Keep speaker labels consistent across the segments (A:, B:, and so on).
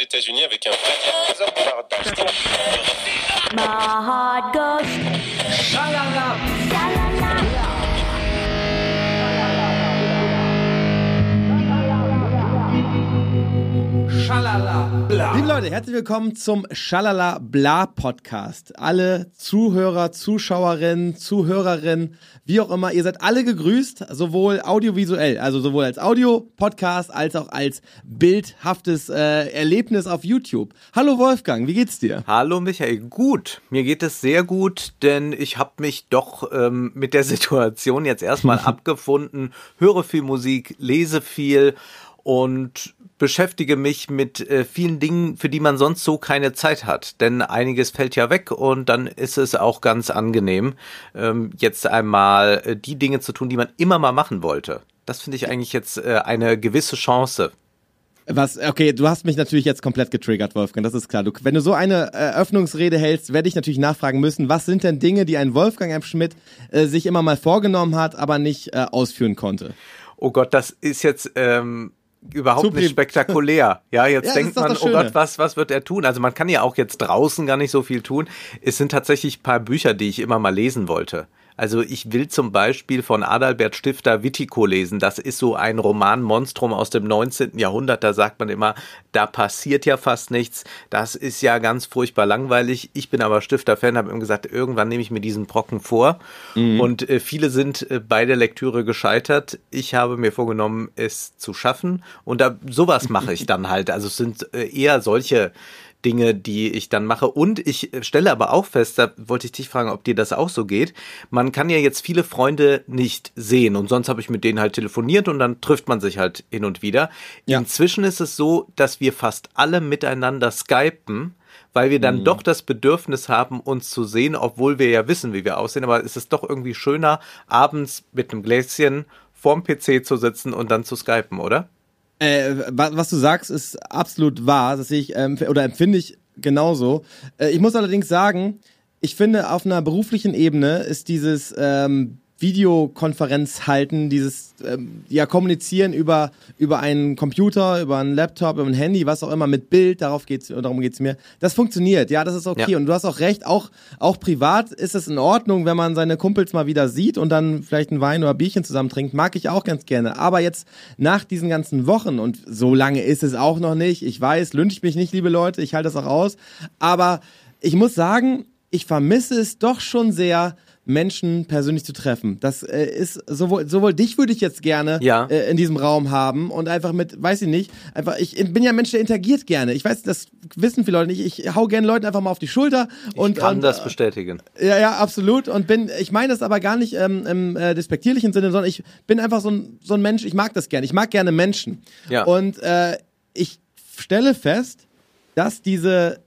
A: États-Unis avec un
B: My heart goes
C: Liebe Leute, herzlich willkommen zum Schalala Bla Podcast. Alle Zuhörer, Zuschauerinnen, Zuhörerinnen, wie auch immer, ihr seid alle gegrüßt, sowohl audiovisuell, also sowohl als Audio-Podcast als auch als bildhaftes äh, Erlebnis auf YouTube. Hallo Wolfgang, wie geht's dir?
D: Hallo Michael, gut. Mir geht es sehr gut, denn ich habe mich doch ähm, mit der Situation jetzt erstmal abgefunden, höre viel Musik, lese viel und beschäftige mich mit äh, vielen Dingen, für die man sonst so keine Zeit hat. Denn einiges fällt ja weg und dann ist es auch ganz angenehm, ähm, jetzt einmal äh, die Dinge zu tun, die man immer mal machen wollte. Das finde ich eigentlich jetzt äh, eine gewisse Chance.
C: Was, okay, du hast mich natürlich jetzt komplett getriggert, Wolfgang, das ist klar. Du, wenn du so eine Eröffnungsrede hältst, werde ich natürlich nachfragen müssen, was sind denn Dinge, die ein Wolfgang M. Schmidt äh, sich immer mal vorgenommen hat, aber nicht äh, ausführen konnte?
D: Oh Gott, das ist jetzt ähm, überhaupt
C: Zu
D: nicht spektakulär. Ja, jetzt
C: Ja,
D: denkt man, oh. Gott, was, was wird er tun? Also man kann ja auch jetzt draußen gar nicht so viel tun. Es sind tatsächlich ein paar Bücher, die ich immer mal lesen wollte. Also ich will zum Beispiel von Adalbert Stifter Wittico lesen. Das ist so ein Romanmonstrum aus dem 19. Jahrhundert. Da sagt man immer, da passiert ja fast nichts. Das ist ja ganz furchtbar langweilig. Ich bin aber Stifter-Fan, habe ihm gesagt, irgendwann nehme ich mir diesen Brocken vor. Und äh, viele sind äh, bei der Lektüre gescheitert. Ich habe mir vorgenommen, es zu schaffen. Und da, sowas mache ich dann halt. Also es sind äh, eher solche Dinge, die ich dann mache. Und ich stelle aber auch fest, da wollte ich dich fragen, ob dir das auch so geht. Man kann ja jetzt viele Freunde nicht sehen und sonst habe ich mit denen halt telefoniert und dann trifft man sich halt hin und wieder.
C: Ja.
D: Inzwischen ist es so, dass wir fast alle miteinander skypen, weil wir dann doch das Bedürfnis haben, uns zu sehen, obwohl wir ja wissen, wie wir aussehen. Aber es ist doch irgendwie schöner, abends mit einem Gläschen vorm PC zu sitzen und dann zu skypen, oder?
C: Äh, wa- was du sagst, ist absolut wahr. Das sehe ich ähm, oder empfinde ich genauso. Äh, ich muss allerdings sagen, ich finde, auf einer beruflichen Ebene ist dieses ähm, Videokonferenz halten, dieses ähm, ja kommunizieren über über einen Computer, über einen Laptop, über ein Handy, was auch immer mit Bild, darauf geht's darum geht's mir. Das funktioniert, ja, das ist okay
D: Ja.
C: und du hast auch recht, auch auch privat ist es in Ordnung, wenn man seine Kumpels mal wieder sieht und dann vielleicht ein Wein oder Bierchen zusammen trinkt, mag ich auch ganz gerne, aber jetzt nach diesen ganzen Wochen und so lange ist es auch noch nicht, ich weiß, lyncht mich nicht, liebe Leute, ich halte das auch aus, aber ich muss sagen, ich vermisse es doch schon sehr, Menschen persönlich zu treffen. Das äh, ist sowohl, sowohl dich würde ich jetzt gerne
D: Ja.
C: äh, in diesem Raum haben und einfach mit, weiß ich nicht, einfach, ich bin ja ein Mensch, der interagiert gerne. Ich weiß, das wissen viele Leute nicht. Ich hau gerne Leuten einfach mal auf die Schulter und,
D: Ich kann
C: und
D: das bestätigen.
C: ja, ja, absolut. Und bin, ich meine das aber gar nicht ähm, im äh, despektierlichen Sinne, sondern ich bin einfach so ein, so ein Mensch, ich mag das gerne. Ich mag gerne Menschen.
D: Ja.
C: Und äh, ich stelle fest, dass diese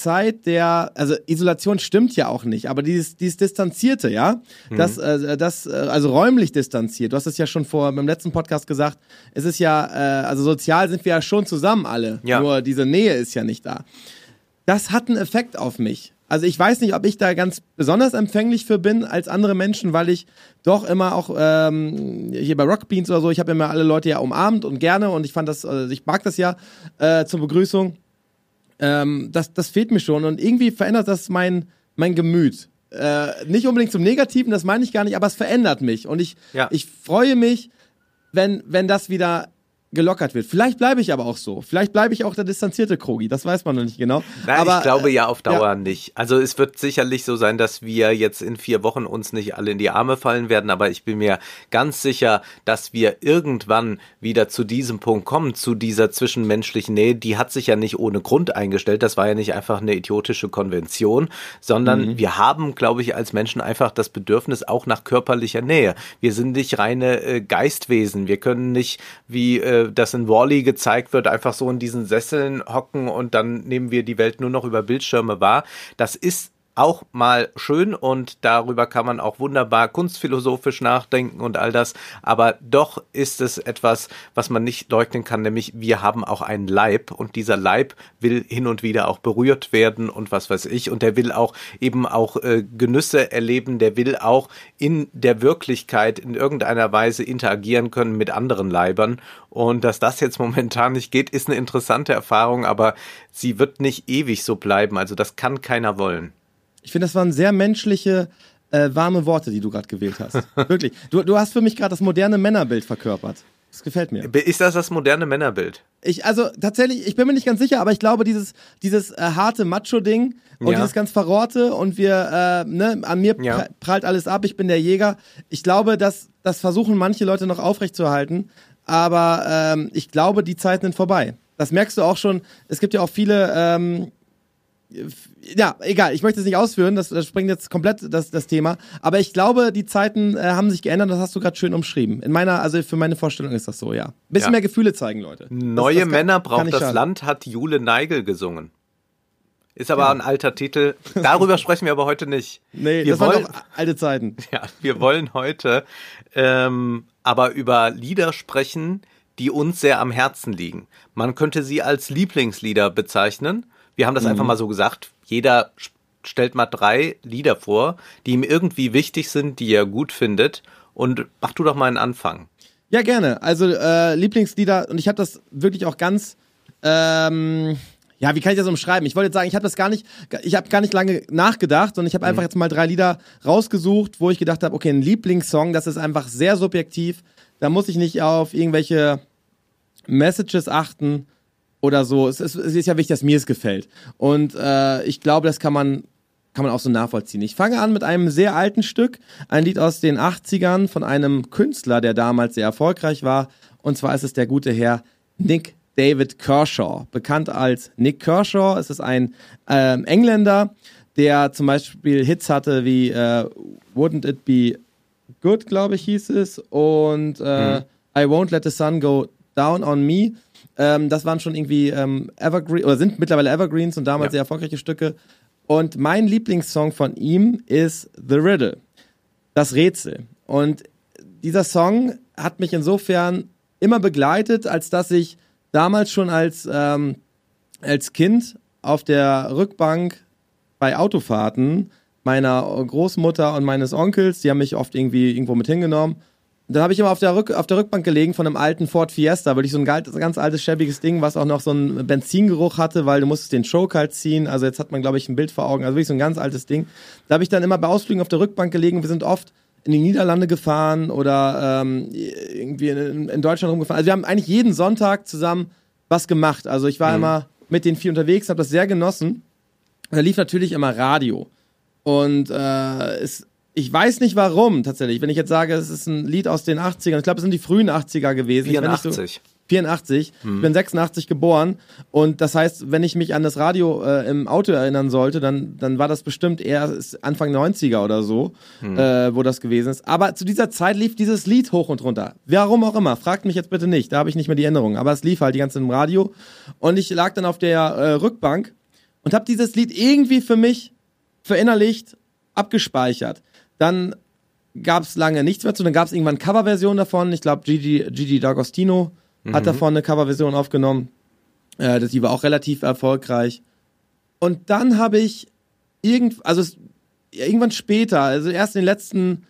C: Zeit der, also Isolation stimmt ja auch nicht, aber dieses, dieses Distanzierte, ja, das, äh, das, äh, also räumlich distanziert, du hast es ja schon vor beim letzten Podcast gesagt, es ist ja, äh, also sozial sind wir ja schon zusammen alle,
D: Ja.
C: nur diese Nähe ist ja nicht da das hat einen Effekt auf mich. Also ich weiß nicht, ob ich da ganz besonders empfänglich für bin als andere Menschen, weil ich doch immer auch ähm, hier bei Rock Beans oder so, ich habe immer alle Leute ja umarmt und gerne und ich fand das, also ich mag das ja äh, zur Begrüßung. Ähm, das, das fehlt mir schon und irgendwie verändert das mein, mein Gemüt. Äh, nicht unbedingt zum Negativen, das meine ich gar nicht, aber es verändert mich und ich,
D: Ja.
C: ich freue mich, wenn, wenn das wieder gelockert wird. Vielleicht bleibe ich aber auch so. Vielleicht bleibe ich auch der distanzierte Krogi. Das weiß man noch nicht genau.
D: Nein,
C: aber,
D: ich glaube
C: äh,
D: ja auf Dauer
C: ja.
D: nicht. Also es wird sicherlich so sein, dass wir jetzt in vier Wochen uns nicht alle in die Arme fallen werden, aber ich bin mir ganz sicher, dass wir irgendwann wieder zu diesem Punkt kommen, zu dieser zwischenmenschlichen Nähe. Die hat sich ja nicht ohne Grund eingestellt. Das war ja nicht einfach eine idiotische Konvention, sondern
C: Mhm.
D: wir haben, glaube ich, als Menschen einfach das Bedürfnis auch nach körperlicher Nähe. Wir sind nicht reine äh, Geistwesen. Wir können nicht, wie äh, das in Wally gezeigt wird, einfach so in diesen Sesseln hocken und dann nehmen wir die Welt nur noch über Bildschirme wahr. Das ist auch mal schön und darüber kann man auch wunderbar kunstphilosophisch nachdenken und all das. Aber doch ist es etwas, was man nicht leugnen kann, nämlich wir haben auch einen Leib und dieser Leib will hin und wieder auch berührt werden und was weiß ich. Und der will auch eben auch äh, Genüsse erleben, der will auch in der Wirklichkeit in irgendeiner Weise interagieren können mit anderen Leibern. Und dass das jetzt momentan nicht geht, ist eine interessante Erfahrung, aber sie wird nicht ewig so bleiben. Also das kann keiner wollen.
C: Ich finde, das waren sehr menschliche, äh, warme Worte, die du gerade gewählt hast. Wirklich. Du, du hast für mich gerade das moderne Männerbild verkörpert. Das gefällt mir.
D: Ist das das moderne Männerbild?
C: Ich, also tatsächlich, ich bin mir nicht ganz sicher, aber ich glaube, dieses, dieses äh, harte Macho-Ding und
D: Ja.
C: dieses ganz Verrohrte und wir, äh, ne, an mir
D: Ja.
C: pra- prallt alles ab, ich bin der Jäger. Ich glaube, dass das versuchen manche Leute noch aufrechtzuerhalten, aber ähm, ich glaube, die Zeiten sind vorbei. Das merkst du auch schon. Es gibt ja auch viele, ähm, ja, egal, ich möchte es nicht ausführen, das, das springt jetzt komplett das, das Thema. Aber ich glaube, die Zeiten äh, haben sich geändert, das hast du gerade schön umschrieben. In meiner, also für meine Vorstellung ist das so, ja. Bisschen
D: Ja.
C: mehr Gefühle zeigen, Leute. Das-
D: Neue
C: das kann-
D: Männer
C: kann
D: braucht
C: nicht
D: das
C: schaden.
D: Land, hat Jule Neigel gesungen. Ist aber ein alter Titel. Darüber sprechen wir aber heute nicht.
C: Nee,
D: wir
C: das waren
D: wollen,
C: doch alte Zeiten.
D: ja, wir wollen heute ähm, aber über Lieder sprechen, die uns sehr am Herzen liegen. Man könnte sie als Lieblingslieder bezeichnen. Wir haben das
C: Mhm.
D: einfach mal so gesagt. Jeder stellt mal drei Lieder vor, die ihm irgendwie wichtig sind, die er gut findet. Und mach du doch mal einen Anfang.
C: Ja, gerne. Also äh, Lieblingslieder und ich habe das wirklich auch ganz ähm, ja, wie kann ich das umschreiben? Ich wollte jetzt sagen, ich habe das gar nicht, ich habe gar nicht lange nachgedacht und ich habe einfach jetzt mal drei Lieder rausgesucht, wo ich gedacht habe, okay, ein Lieblingssong, das ist einfach sehr subjektiv. Da muss ich nicht auf irgendwelche Messages achten oder so. Es ist, es ist ja wichtig, dass mir es gefällt. Und äh, ich glaube, das kann man kann man auch so nachvollziehen. Ich fange an mit einem sehr alten Stück, ein Lied aus den 80ern von einem Künstler, der damals sehr erfolgreich war. Und zwar ist es der gute Herr Nick David Kershaw, bekannt als Nick Kershaw. Es ist ein ähm, Engländer, der zum Beispiel Hits hatte wie äh, Wouldn't It Be Good, glaube ich, hieß es. Und äh, I Won't Let the Sun Go Down on Me. Ähm, das waren schon irgendwie ähm, Evergreen oder sind mittlerweile Evergreens und damals
D: Ja.
C: sehr erfolgreiche Stücke. Und mein Lieblingssong von ihm ist The Riddle, das Rätsel. Und dieser Song hat mich insofern immer begleitet, als dass ich damals schon als, ähm, als Kind auf der Rückbank bei Autofahrten meiner Großmutter und meines Onkels, die haben mich oft irgendwie irgendwo mit hingenommen. Dann habe ich immer auf der, Rück, auf der Rückbank gelegen von einem alten Ford Fiesta, wirklich so ein ganz, altes, schäbiges Ding, was auch noch so einen Benzingeruch hatte, weil du musstest den Choke halt ziehen. Also jetzt hat man, glaube ich, ein Bild vor Augen. Also wirklich so ein ganz altes Ding. Da habe ich dann immer bei Ausflügen auf der Rückbank gelegen. Wir sind oft in die Niederlande gefahren oder ähm, irgendwie in, in Deutschland rumgefahren. Also wir haben eigentlich jeden Sonntag zusammen was gemacht. Also ich war immer mit den vier unterwegs, habe das sehr genossen. Da lief natürlich immer Radio. Und äh, es, ich weiß nicht warum tatsächlich. Wenn ich jetzt sage, es ist ein Lied aus den 80ern, ich glaube, es sind die frühen 80er gewesen. Ich bin nicht so-
D: 84.
C: 84. Ich bin 86 geboren. Und das heißt, wenn ich mich an das Radio äh, im Auto erinnern sollte, dann, dann war das bestimmt eher Anfang 90er oder so, äh, wo das gewesen ist. Aber zu dieser Zeit lief dieses Lied hoch und runter. Warum auch immer. Fragt mich jetzt bitte nicht. Da habe ich nicht mehr die Erinnerung. Aber es lief halt die ganze Zeit im Radio. Und ich lag dann auf der äh, Rückbank und habe dieses Lied irgendwie für mich verinnerlicht, abgespeichert. Dann gab es lange nichts mehr zu. Dann gab es irgendwann Coverversion davon. Ich glaube, Gigi, Gigi D'Agostino hat davon eine Coverversion aufgenommen. Äh, das- die war auch relativ erfolgreich. Und dann habe ich irgend, also es, irgendwann später, also erst in den letzten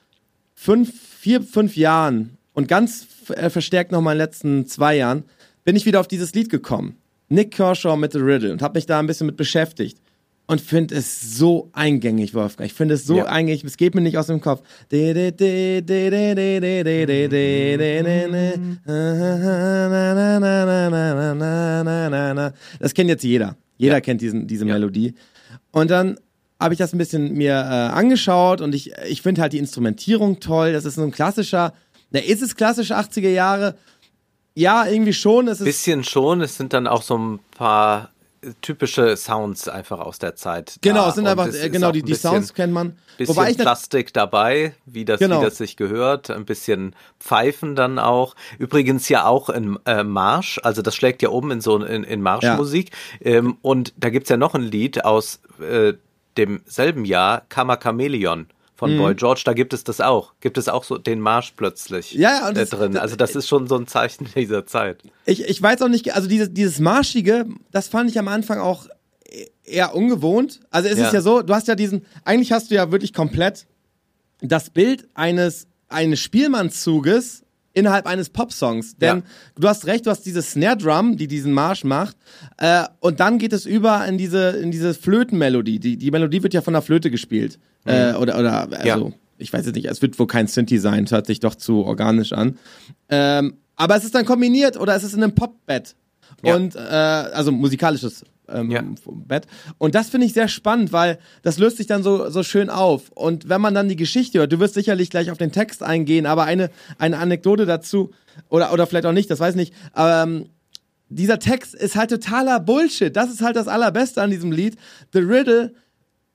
C: fünf, vier, fünf Jahren und ganz äh, verstärkt noch mal in den letzten zwei Jahren, bin ich wieder auf dieses Lied gekommen. Nick Kershaw mit The Riddle und habe mich da ein bisschen mit beschäftigt. Und finde es so eingängig, Wolfgang. Ich finde es so
D: Ja.
C: eingängig, es geht mir nicht aus dem Kopf. Das kennt jetzt jeder. Jeder
D: Ja.
C: kennt diesen, diese
D: Ja.
C: Melodie. Und dann habe ich das ein bisschen mir äh, angeschaut und ich, ich finde halt die Instrumentierung toll. Das ist so ein klassischer, na, ist es klassische 80er Jahre? Ja, irgendwie schon. Es ist
D: Bisschen schon, es sind dann auch so ein paar typische Sounds einfach aus der Zeit.
C: Genau, sind einfach, äh, genau, die,
D: ein
C: die
D: bisschen-
C: Sounds kennt man.
D: Bisschen
C: Wobei ich,
D: Plastik dabei, wie das,
C: Genau.
D: wie das sich gehört, ein bisschen Pfeifen dann auch. Übrigens ja auch in äh, Marsch, also das schlägt ja oben in so in, in Marschmusik. Ähm, und da gibt's ja noch ein Lied aus äh, demselben Jahr Kammer Chameleon von
C: Mhm.
D: Boy George, da gibt es das auch. Gibt es auch so den Marsch plötzlich
C: Ja, ja, und
D: äh,
C: das-
D: drin. Also das ist schon so ein Zeichen dieser Zeit.
C: Ich, ich weiß auch nicht, also dieses, dieses Marschige, das fand ich am Anfang auch eher ungewohnt. Also es
D: Ja.
C: ist ja so, du hast ja diesen, eigentlich hast du ja wirklich komplett das Bild eines, eines Spielmannszuges innerhalb eines Popsongs. Denn
D: Ja.
C: du hast recht, du hast diese Snare Drum, die diesen Marsch macht, äh, und dann geht es über in diese, in diese Flötenmelodie. Die, die Melodie wird ja von der Flöte gespielt. Äh, oder, oder, also,
D: Mhm. Ja.
C: ich weiß jetzt nicht, es wird wohl kein Synthi sein, hört sich doch zu organisch an. Ähm, aber es ist dann kombiniert oder es ist in einem Popbett.
D: Ja.
C: Und äh, also musikalisches ähm,
D: Ja.
C: Bett. Und das finde ich sehr spannend, weil das löst sich dann so, so schön auf. Und wenn man dann die Geschichte hört, du wirst sicherlich gleich auf den Text eingehen, aber eine, eine Anekdote dazu, oder, oder vielleicht auch nicht, das weiß ich nicht, ähm, dieser Text ist halt totaler Bullshit. Das ist halt das Allerbeste an diesem Lied. The Riddle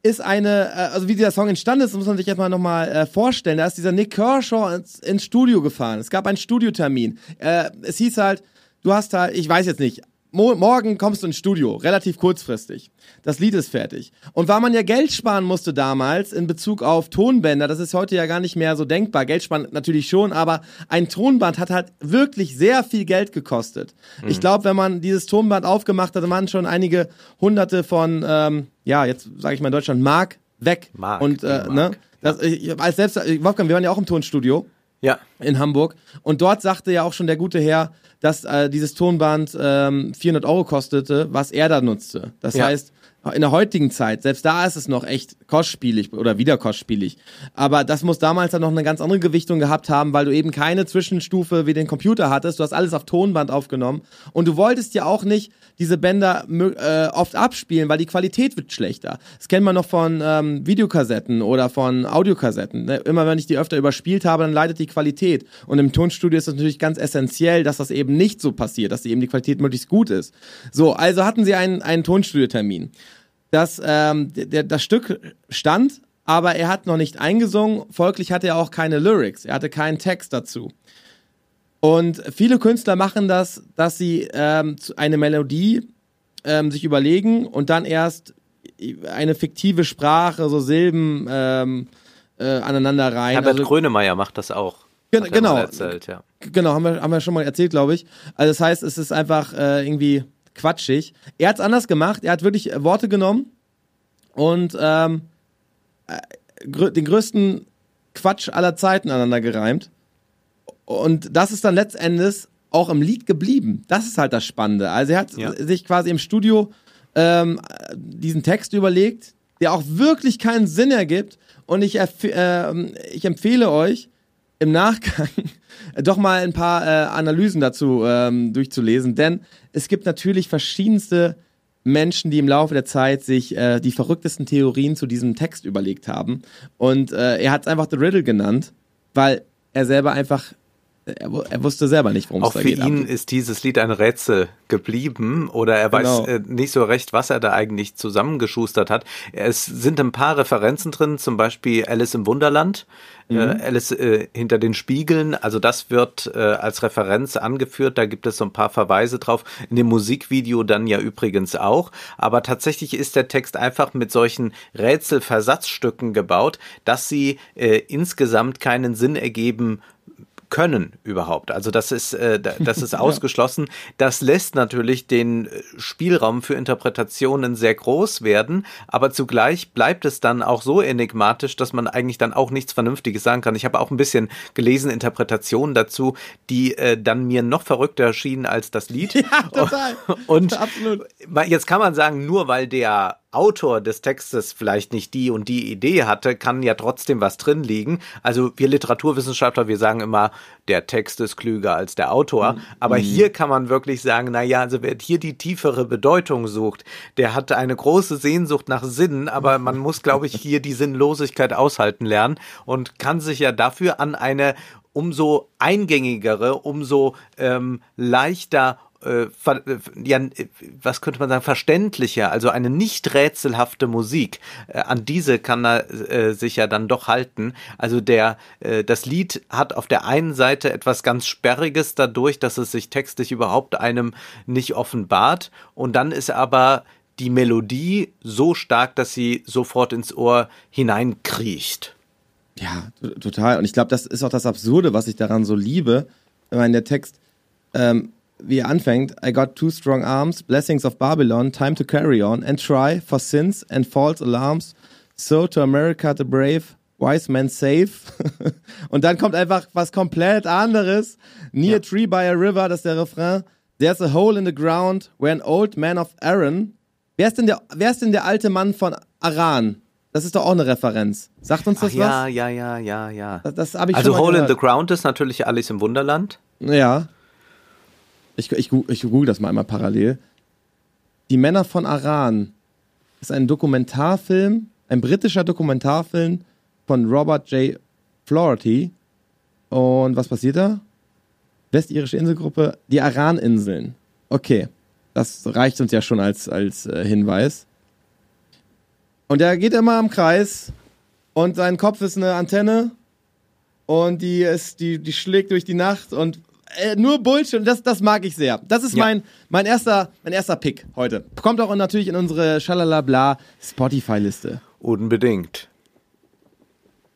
C: ist eine, äh, also wie dieser Song entstanden ist, muss man sich jetzt mal nochmal äh, vorstellen. Da ist dieser Nick Kershaw ins, ins Studio gefahren. Es gab einen Studiotermin. Äh, es hieß halt, du hast halt, ich weiß jetzt nicht, mo morgen kommst du ins Studio, relativ kurzfristig. Das Lied ist fertig. Und weil man ja Geld sparen musste damals in Bezug auf Tonbänder, das ist heute ja gar nicht mehr so denkbar. Geld sparen natürlich schon, aber ein Tonband hat halt wirklich sehr viel Geld gekostet. Ich glaube, wenn man dieses Tonband aufgemacht hatte, man schon einige hunderte von, ähm, ja, jetzt sage ich mal in Deutschland, Mark weg.
D: Mark,
C: Und äh,
D: die
C: ne,
D: Mark.
C: das, ich, als selbst, Wolfgang, wir waren ja auch im Tonstudio
D: Ja.
C: in Hamburg. Und dort sagte ja auch schon der gute Herr, dass äh, dieses Tonband ähm, 400 Euro kostete, was er da nutzte. Das
D: Ja.
C: heißt, in der heutigen Zeit, selbst da ist es noch echt kostspielig oder wieder kostspielig. Aber das muss damals dann noch eine ganz andere Gewichtung gehabt haben, weil du eben keine Zwischenstufe wie den Computer hattest. Du hast alles auf Tonband aufgenommen. Und du wolltest ja auch nicht diese Bänder äh, oft abspielen, weil die Qualität wird schlechter. Das kennt man noch von ähm, Videokassetten oder von Audiokassetten. Ne? Immer wenn ich die öfter überspielt habe, dann leidet die Qualität. Und im Tonstudio ist es natürlich ganz essentiell, dass das eben nicht so passiert, dass eben die Qualität möglichst gut ist. So, also hatten sie einen, einen Tonstudiotermin. Das, ähm, der, das Stück stand, aber er hat noch nicht eingesungen, folglich hatte er auch keine Lyrics, er hatte keinen Text dazu. Und viele Künstler machen das, dass sie ähm, eine Melodie ähm, sich überlegen und dann erst eine fiktive Sprache, so Silben ähm, äh, aneinander rein.
D: Herbert
C: Also-
D: Grönemeyer macht das auch.
C: Gen- genau.
D: Erzählt, ja.
C: Genau, haben wir, haben wir schon mal erzählt, glaube ich. Also das heißt, es ist einfach äh, irgendwie quatschig. Er hat es anders gemacht. Er hat wirklich äh, Worte genommen und ähm, äh, den größten Quatsch aller Zeiten aneinander gereimt. Und das ist dann letztendlich auch im Lied geblieben. Das ist halt das Spannende. Also er hat
D: Ja.
C: sich quasi im Studio ähm, diesen Text überlegt, der auch wirklich keinen Sinn ergibt. Und ich, ähm, ich empfehle euch, im Nachgang doch mal ein paar äh, Analysen dazu ähm, durchzulesen, denn es gibt natürlich verschiedenste Menschen, die im Laufe der Zeit sich äh, die verrücktesten Theorien zu diesem Text überlegt haben. Und äh, er hat es einfach The Riddle genannt, weil er selber einfach, er, er wusste selber nicht, worum es
D: Auch
C: da
D: für
C: geht.
D: ihn ist dieses Lied ein Rätsel geblieben oder er
C: Genau.
D: weiß äh, nicht so recht, was er da eigentlich zusammengeschustert hat. Es sind ein paar Referenzen drin, zum Beispiel Alice im Wunderland,
C: Mhm.
D: äh, Alice äh, hinter den Spiegeln. Also das wird äh, als Referenz angeführt. Da gibt es so ein paar Verweise drauf. In dem Musikvideo dann ja übrigens auch. Aber tatsächlich ist der Text einfach mit solchen Rätselversatzstücken gebaut, dass sie äh, insgesamt keinen Sinn ergeben können überhaupt. Also das ist, äh, da- das ist ausgeschlossen. Das lässt natürlich den äh, Spielraum für Interpretationen sehr groß werden, aber zugleich bleibt es dann auch so enigmatisch, dass man eigentlich dann auch nichts Vernünftiges sagen kann. Ich habe auch ein bisschen gelesen, Interpretationen dazu, die äh, dann mir noch verrückter erschienen als das Lied.
C: Ja, total.
D: Und
C: Absolut.
D: Jetzt kann man sagen, nur weil der Autor des Textes vielleicht nicht die und die Idee hatte, kann ja trotzdem was drin liegen. Also wir Literaturwissenschaftler, wir sagen immer, der Text ist klüger als der Autor. Aber hier kann man wirklich sagen, na ja, also wer hier die tiefere Bedeutung sucht, der hat eine große Sehnsucht nach Sinn, aber man muss, glaube ich, hier die Sinnlosigkeit aushalten lernen und kann sich ja dafür an eine umso eingängigere, umso ähm, leichter äh, äh, ja, äh, was könnte man sagen, verständlicher, also eine nicht rätselhafte Musik. Äh, an diese kann er äh, sich ja dann doch halten. Also der, äh, das Lied hat auf der einen Seite etwas ganz Sperriges dadurch, dass es sich textlich überhaupt einem nicht offenbart. Und dann ist aber die Melodie so stark, dass sie sofort ins Ohr hineinkriecht.
C: Ja, total. Und ich glaube, das ist auch das Absurde, was ich daran so liebe, wenn man der Text, ähm, wie er anfängt, I got two strong arms, blessings of Babylon, time to carry on, and try for sins and false alarms, so to America the brave, wise men safe. Und dann kommt einfach was komplett anderes. Near tree by a river, das ist der Refrain. There's a hole in the ground where an old man of Aaron. Wer ist denn der, wer ist denn der alte Mann von Aran? Das ist doch auch eine Referenz. Sagt uns
D: Ach
C: das
D: ja,
C: was?
D: ja, ja, ja, ja.
C: Das, das habe ich
D: Also Hole in the Ground ist natürlich Alice im Wunderland.
C: Ja. Ich, ich, ich google das mal einmal parallel. Die Männer von Aran ist ein Dokumentarfilm, ein britischer Dokumentarfilm von Robert J. Flaherty. Und was passiert da? Westirische Inselgruppe, die Aran-Inseln. Okay, das reicht uns ja schon als, als äh, Hinweis. Und er geht immer im Kreis und sein Kopf ist eine Antenne und die ist, die, die schlägt durch die Nacht und äh, nur Bullshit. Und Das, das mag ich sehr. Das ist
D: Ja.
C: mein, mein erster, mein erster Pick heute. Kommt auch natürlich in unsere Schalalabla Spotify-Liste.
D: Unbedingt.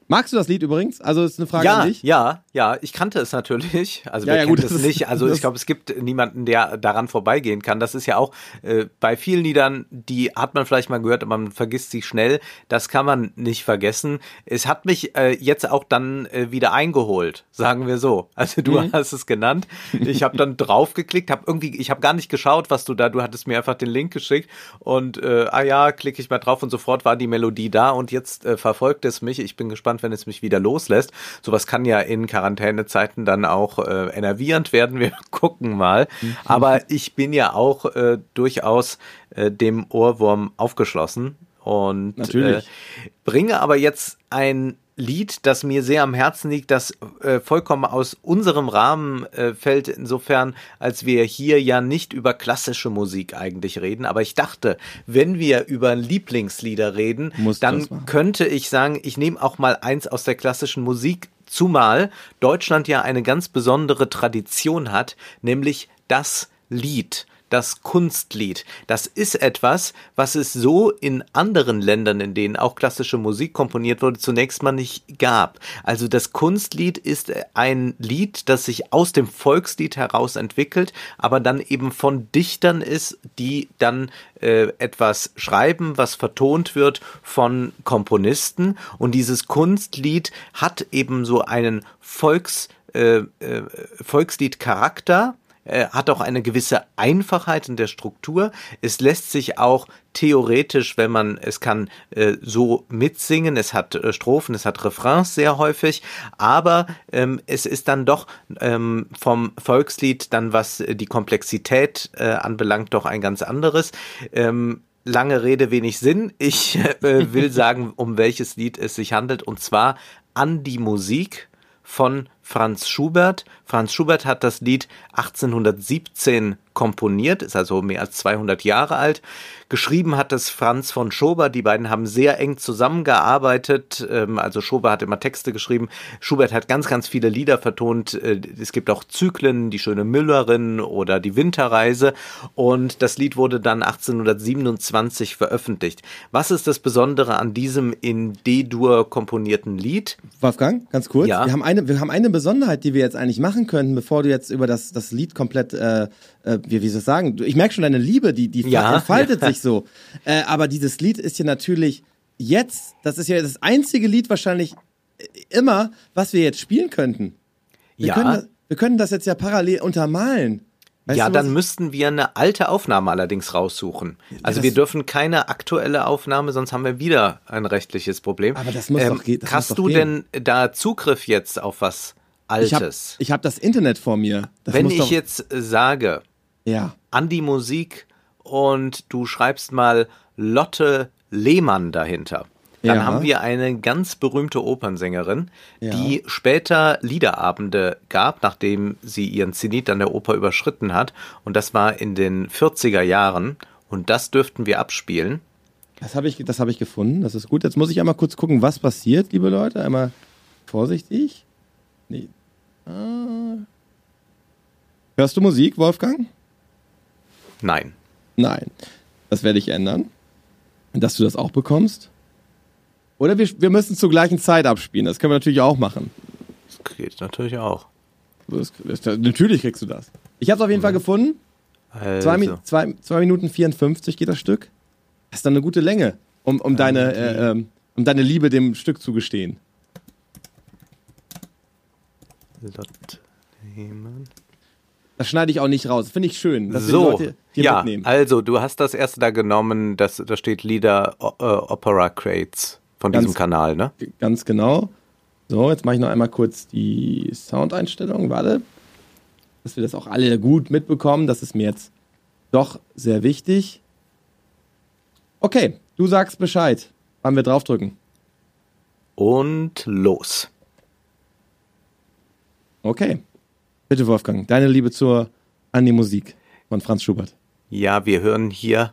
C: Magst du das Lied übrigens? Also ist eine Frage
D: Ja,
C: an dich.
D: ja, ja, ich kannte es natürlich. Also
C: Ja,
D: wer
C: ja,
D: kennt
C: gut,
D: es
C: das
D: nicht? Also ich glaube, es gibt niemanden, der daran vorbeigehen kann. Das ist ja auch äh, bei vielen Liedern, die hat man vielleicht mal gehört, aber man vergisst sie schnell. Das kann man nicht vergessen. Es hat mich äh, jetzt auch dann äh, wieder eingeholt, sagen wir so. Also du
C: Mhm.
D: hast es genannt. Ich habe dann draufgeklickt, habe irgendwie, ich habe gar nicht geschaut, was du da. Du hattest mir einfach den Link geschickt und äh, ah ja, klicke ich mal drauf und sofort war die Melodie da und jetzt äh, verfolgt es mich. Ich bin gespannt, wenn es mich wieder loslässt. Sowas kann ja in Quarantänezeiten dann auch äh, enervierend werden. Wir gucken mal. Aber ich bin ja auch äh, durchaus äh, dem Ohrwurm aufgeschlossen und
C: Natürlich.
D: Äh, bringe aber jetzt ein Lied, das mir sehr am Herzen liegt, das äh, vollkommen aus unserem Rahmen äh, fällt, insofern, als wir hier ja nicht über klassische Musik eigentlich reden. Aber ich dachte, wenn wir über Lieblingslieder reden,
C: Musst du
D: dann könnte ich sagen, ich nehme auch mal eins aus der klassischen Musik, zumal Deutschland ja eine ganz besondere Tradition hat, nämlich das Lied. Das Kunstlied. Das ist etwas, was es so in anderen Ländern, in denen auch klassische Musik komponiert wurde, zunächst mal nicht gab. Also das Kunstlied ist ein Lied, das sich aus dem Volkslied heraus entwickelt, aber dann eben von Dichtern ist, die dann äh, etwas schreiben, was vertont wird von Komponisten. Und dieses Kunstlied hat eben so einen Volks, äh, äh, Volksliedcharakter äh, hat auch eine gewisse Einfachheit in der Struktur. Es lässt sich auch theoretisch, wenn man es kann, äh, so mitsingen. Es hat äh, Strophen, es hat Refrains sehr häufig, aber ähm, es ist dann doch ähm, vom Volkslied dann, was äh, die Komplexität äh, anbelangt, doch ein ganz anderes. Ähm, lange Rede, wenig Sinn. Ich äh, will sagen, um welches Lied es sich handelt, und zwar an die Musik von Franz Schubert. Franz Schubert hat das Lied 1817 komponiert, ist also mehr als 200 Jahre alt. Geschrieben hat es Franz von Schober. Die beiden haben sehr eng zusammengearbeitet. Ähm, Also Schober hat immer Texte geschrieben. Schubert hat ganz, ganz viele Lieder vertont. Äh, Es gibt auch Zyklen, die schöne Müllerin oder die Winterreise. Und das Lied wurde dann 1827 veröffentlicht. Was ist das Besondere an diesem in D-Dur komponierten Lied?
C: Wolfgang, ganz kurz.
D: Ja.
C: Wir, haben eine, wir haben eine Besonderheit, die wir jetzt eigentlich machen könnten, bevor du jetzt über das, das Lied komplett, äh, äh, wie, wie soll ich sagen, ich merke schon deine Liebe, die, die
D: Ja,
C: entfaltet
D: ja.
C: sich so. Äh, aber dieses Lied ist ja natürlich jetzt, das ist ja das einzige Lied wahrscheinlich äh, immer, was wir jetzt spielen könnten. Wir,
D: Ja.
C: können, das- wir können das jetzt ja parallel untermalen. Weißt
D: ja,
C: du,
D: dann müssten wir eine alte Aufnahme allerdings raussuchen. Also wir dürfen keine aktuelle Aufnahme, sonst haben wir wieder ein rechtliches Problem. Ähm,
C: Aber das muss doch ge- das
D: Hast
C: muss doch
D: du
C: gehen.
D: denn da Zugriff jetzt auf was
C: ich habe
D: Altes?
C: ich hab das Internet vor mir. Das
D: Wenn ich
C: doch,
D: jetzt sage,
C: Ja.
D: an die Musik und du schreibst mal Lotte Lehmann dahinter. Dann
C: Ja.
D: haben wir eine ganz berühmte Opernsängerin,
C: Ja.
D: die später Liederabende gab, nachdem sie ihren Zenit an der Oper überschritten hat. Und das war in den 40er Jahren. Und das dürften wir abspielen.
C: Das habe ich, das hab ich gefunden. Das ist gut. Jetzt muss ich einmal kurz gucken, was passiert, liebe Leute. Einmal vorsichtig. Nee. Ah. Hörst du Musik, Wolfgang?
D: Nein.
C: Nein. Das werde ich ändern. Dass du das auch bekommst. Oder wir, wir müssen zur gleichen Zeit abspielen. Das können wir natürlich auch machen.
D: Das geht natürlich auch.
C: Das, das, natürlich kriegst du das. Ich habe es auf jeden Fall gefunden.
D: Also,
C: Zwei, Mi- zwei, zwei Minuten 54 geht das Stück. Das ist dann eine gute Länge, um, um, deine, äh, ähm, um deine Liebe dem Stück zu gestehen.
D: Lotte Lehmann.
C: Das schneide ich auch nicht raus. Finde ich schön, dass wir
D: So,
C: die Leute hier
D: ja,
C: mitnehmen.
D: also du hast das erste da genommen, das, da steht Lieder äh, Opera Crates von
C: Ganz-
D: diesem Kanal, ne?
C: Ganz genau. So, jetzt mache ich noch einmal kurz die Soundeinstellung. Warte. Dass wir das auch alle gut mitbekommen. Das ist mir jetzt doch sehr wichtig. Okay, du sagst Bescheid, wann wir draufdrücken.
D: Und los.
C: Okay. Bitte, Wolfgang, deine Liebe zur an die Musik von Franz Schubert.
D: Ja, wir hören hier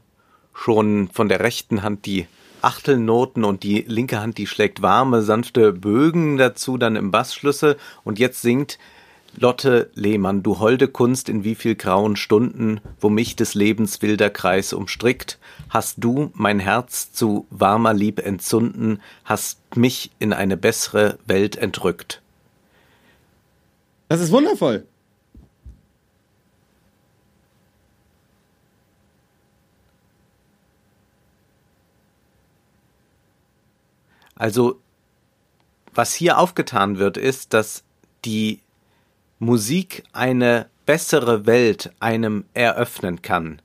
D: schon von der rechten Hand die Achtelnoten und die linke Hand, die schlägt warme, sanfte Bögen dazu, dann im Bassschlüssel. Und jetzt singt Lotte Lehmann, du holde Kunst in wie viel grauen Stunden, wo mich des Lebens wilder Kreis umstrickt, hast du mein Herz zu warmer Lieb entzunden, hast mich in eine bessere Welt entrückt.
C: Das ist wundervoll.
D: Also, was hier aufgetan wird, ist, dass die Musik eine bessere Welt einem eröffnen kann.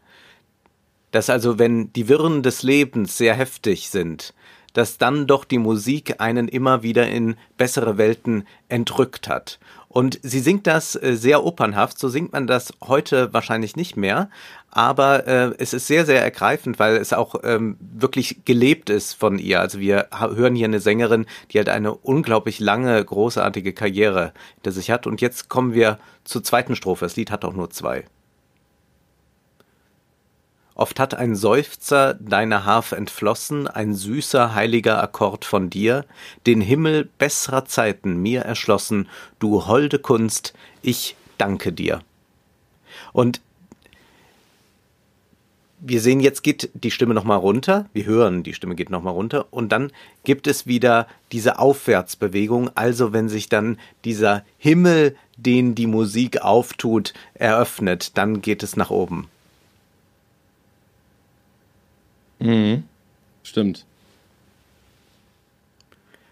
D: Dass also, wenn die Wirren des Lebens sehr heftig sind, dass dann doch die Musik einen immer wieder in bessere Welten entrückt hat. Und sie singt das äh, sehr opernhaft, so singt man das heute wahrscheinlich nicht mehr, aber äh, es ist sehr, sehr ergreifend, weil es auch ähm, wirklich gelebt ist von ihr. Also wir hören hier eine Sängerin, die halt eine unglaublich lange, großartige Karriere hinter sich hat. Und jetzt kommen wir zur zweiten Strophe. Das Lied hat auch nur zwei. Oft hat ein Seufzer deiner Harf entflossen, ein süßer, heiliger Akkord von dir, den Himmel besserer Zeiten mir erschlossen, du holde Kunst, ich danke dir. Und wir sehen, jetzt geht die Stimme nochmal runter, wir hören, die Stimme geht nochmal runter und dann gibt es wieder diese Aufwärtsbewegung, also wenn sich dann dieser Himmel, den die Musik auftut, eröffnet, dann geht es nach oben.
C: Stimmt.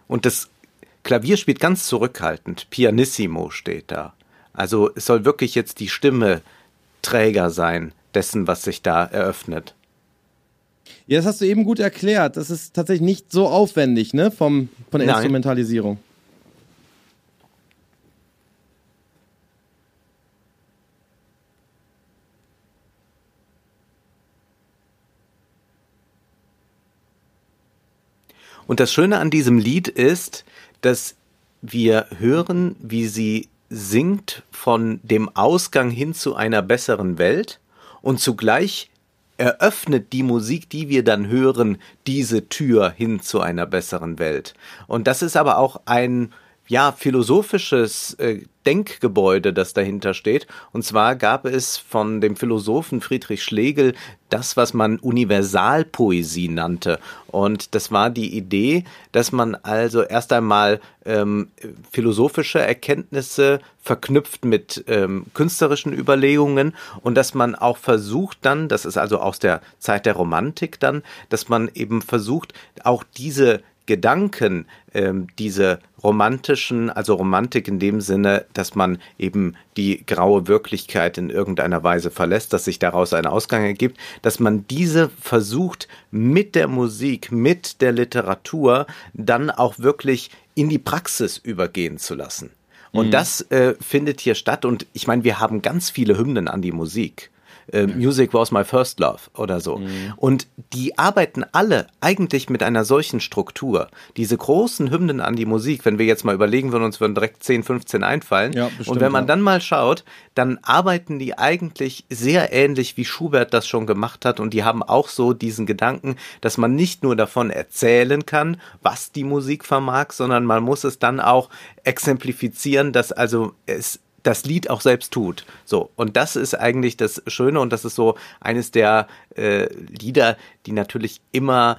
D: Und das Klavier spielt ganz zurückhaltend. Pianissimo steht da. Also es soll wirklich jetzt die Stimme Träger sein dessen, was sich da eröffnet.
C: Ja, das hast du eben gut erklärt. Das ist tatsächlich nicht so aufwendig, ne, vom, von der
D: Nein.
C: Instrumentalisierung.
D: Und das Schöne an diesem Lied ist, dass wir hören, wie sie singt von dem Ausgang hin zu einer besseren Welt und zugleich eröffnet die Musik, die wir dann hören, diese Tür hin zu einer besseren Welt. Und das ist aber auch ein ja, philosophisches äh, Denkgebäude, das dahinter steht. Und zwar gab es von dem Philosophen Friedrich Schlegel das, was man Universalpoesie nannte. Und das war die Idee, dass man also erst einmal ähm, philosophische Erkenntnisse verknüpft mit ähm, künstlerischen Überlegungen und dass man auch versucht dann, das ist also aus der Zeit der Romantik dann, dass man eben versucht, auch diese Gedanken, ähm, diese romantischen, also Romantik in dem Sinne, dass man eben die graue Wirklichkeit in irgendeiner Weise verlässt, dass sich daraus ein Ausgang ergibt, dass man diese versucht mit der Musik, mit der Literatur dann auch wirklich in die Praxis übergehen zu lassen. Und das äh, findet hier statt und ich meine, wir haben ganz viele Hymnen an die Musik. Äh, Music was my first love oder so. Und die arbeiten alle eigentlich mit einer solchen Struktur. Diese großen Hymnen an die Musik, wenn wir jetzt mal überlegen würden, uns würden direkt 10, 15 einfallen.
C: Ja, bestimmt,
D: und wenn man
C: ja.
D: dann mal schaut, dann arbeiten die eigentlich sehr ähnlich, wie Schubert das schon gemacht hat. Und die haben auch so diesen Gedanken, dass man nicht nur davon erzählen kann, was die Musik vermag, sondern man muss es dann auch exemplifizieren, dass also es das Lied auch selbst tut. So, und das ist eigentlich das Schöne und das ist so eines der äh, Lieder, die natürlich immer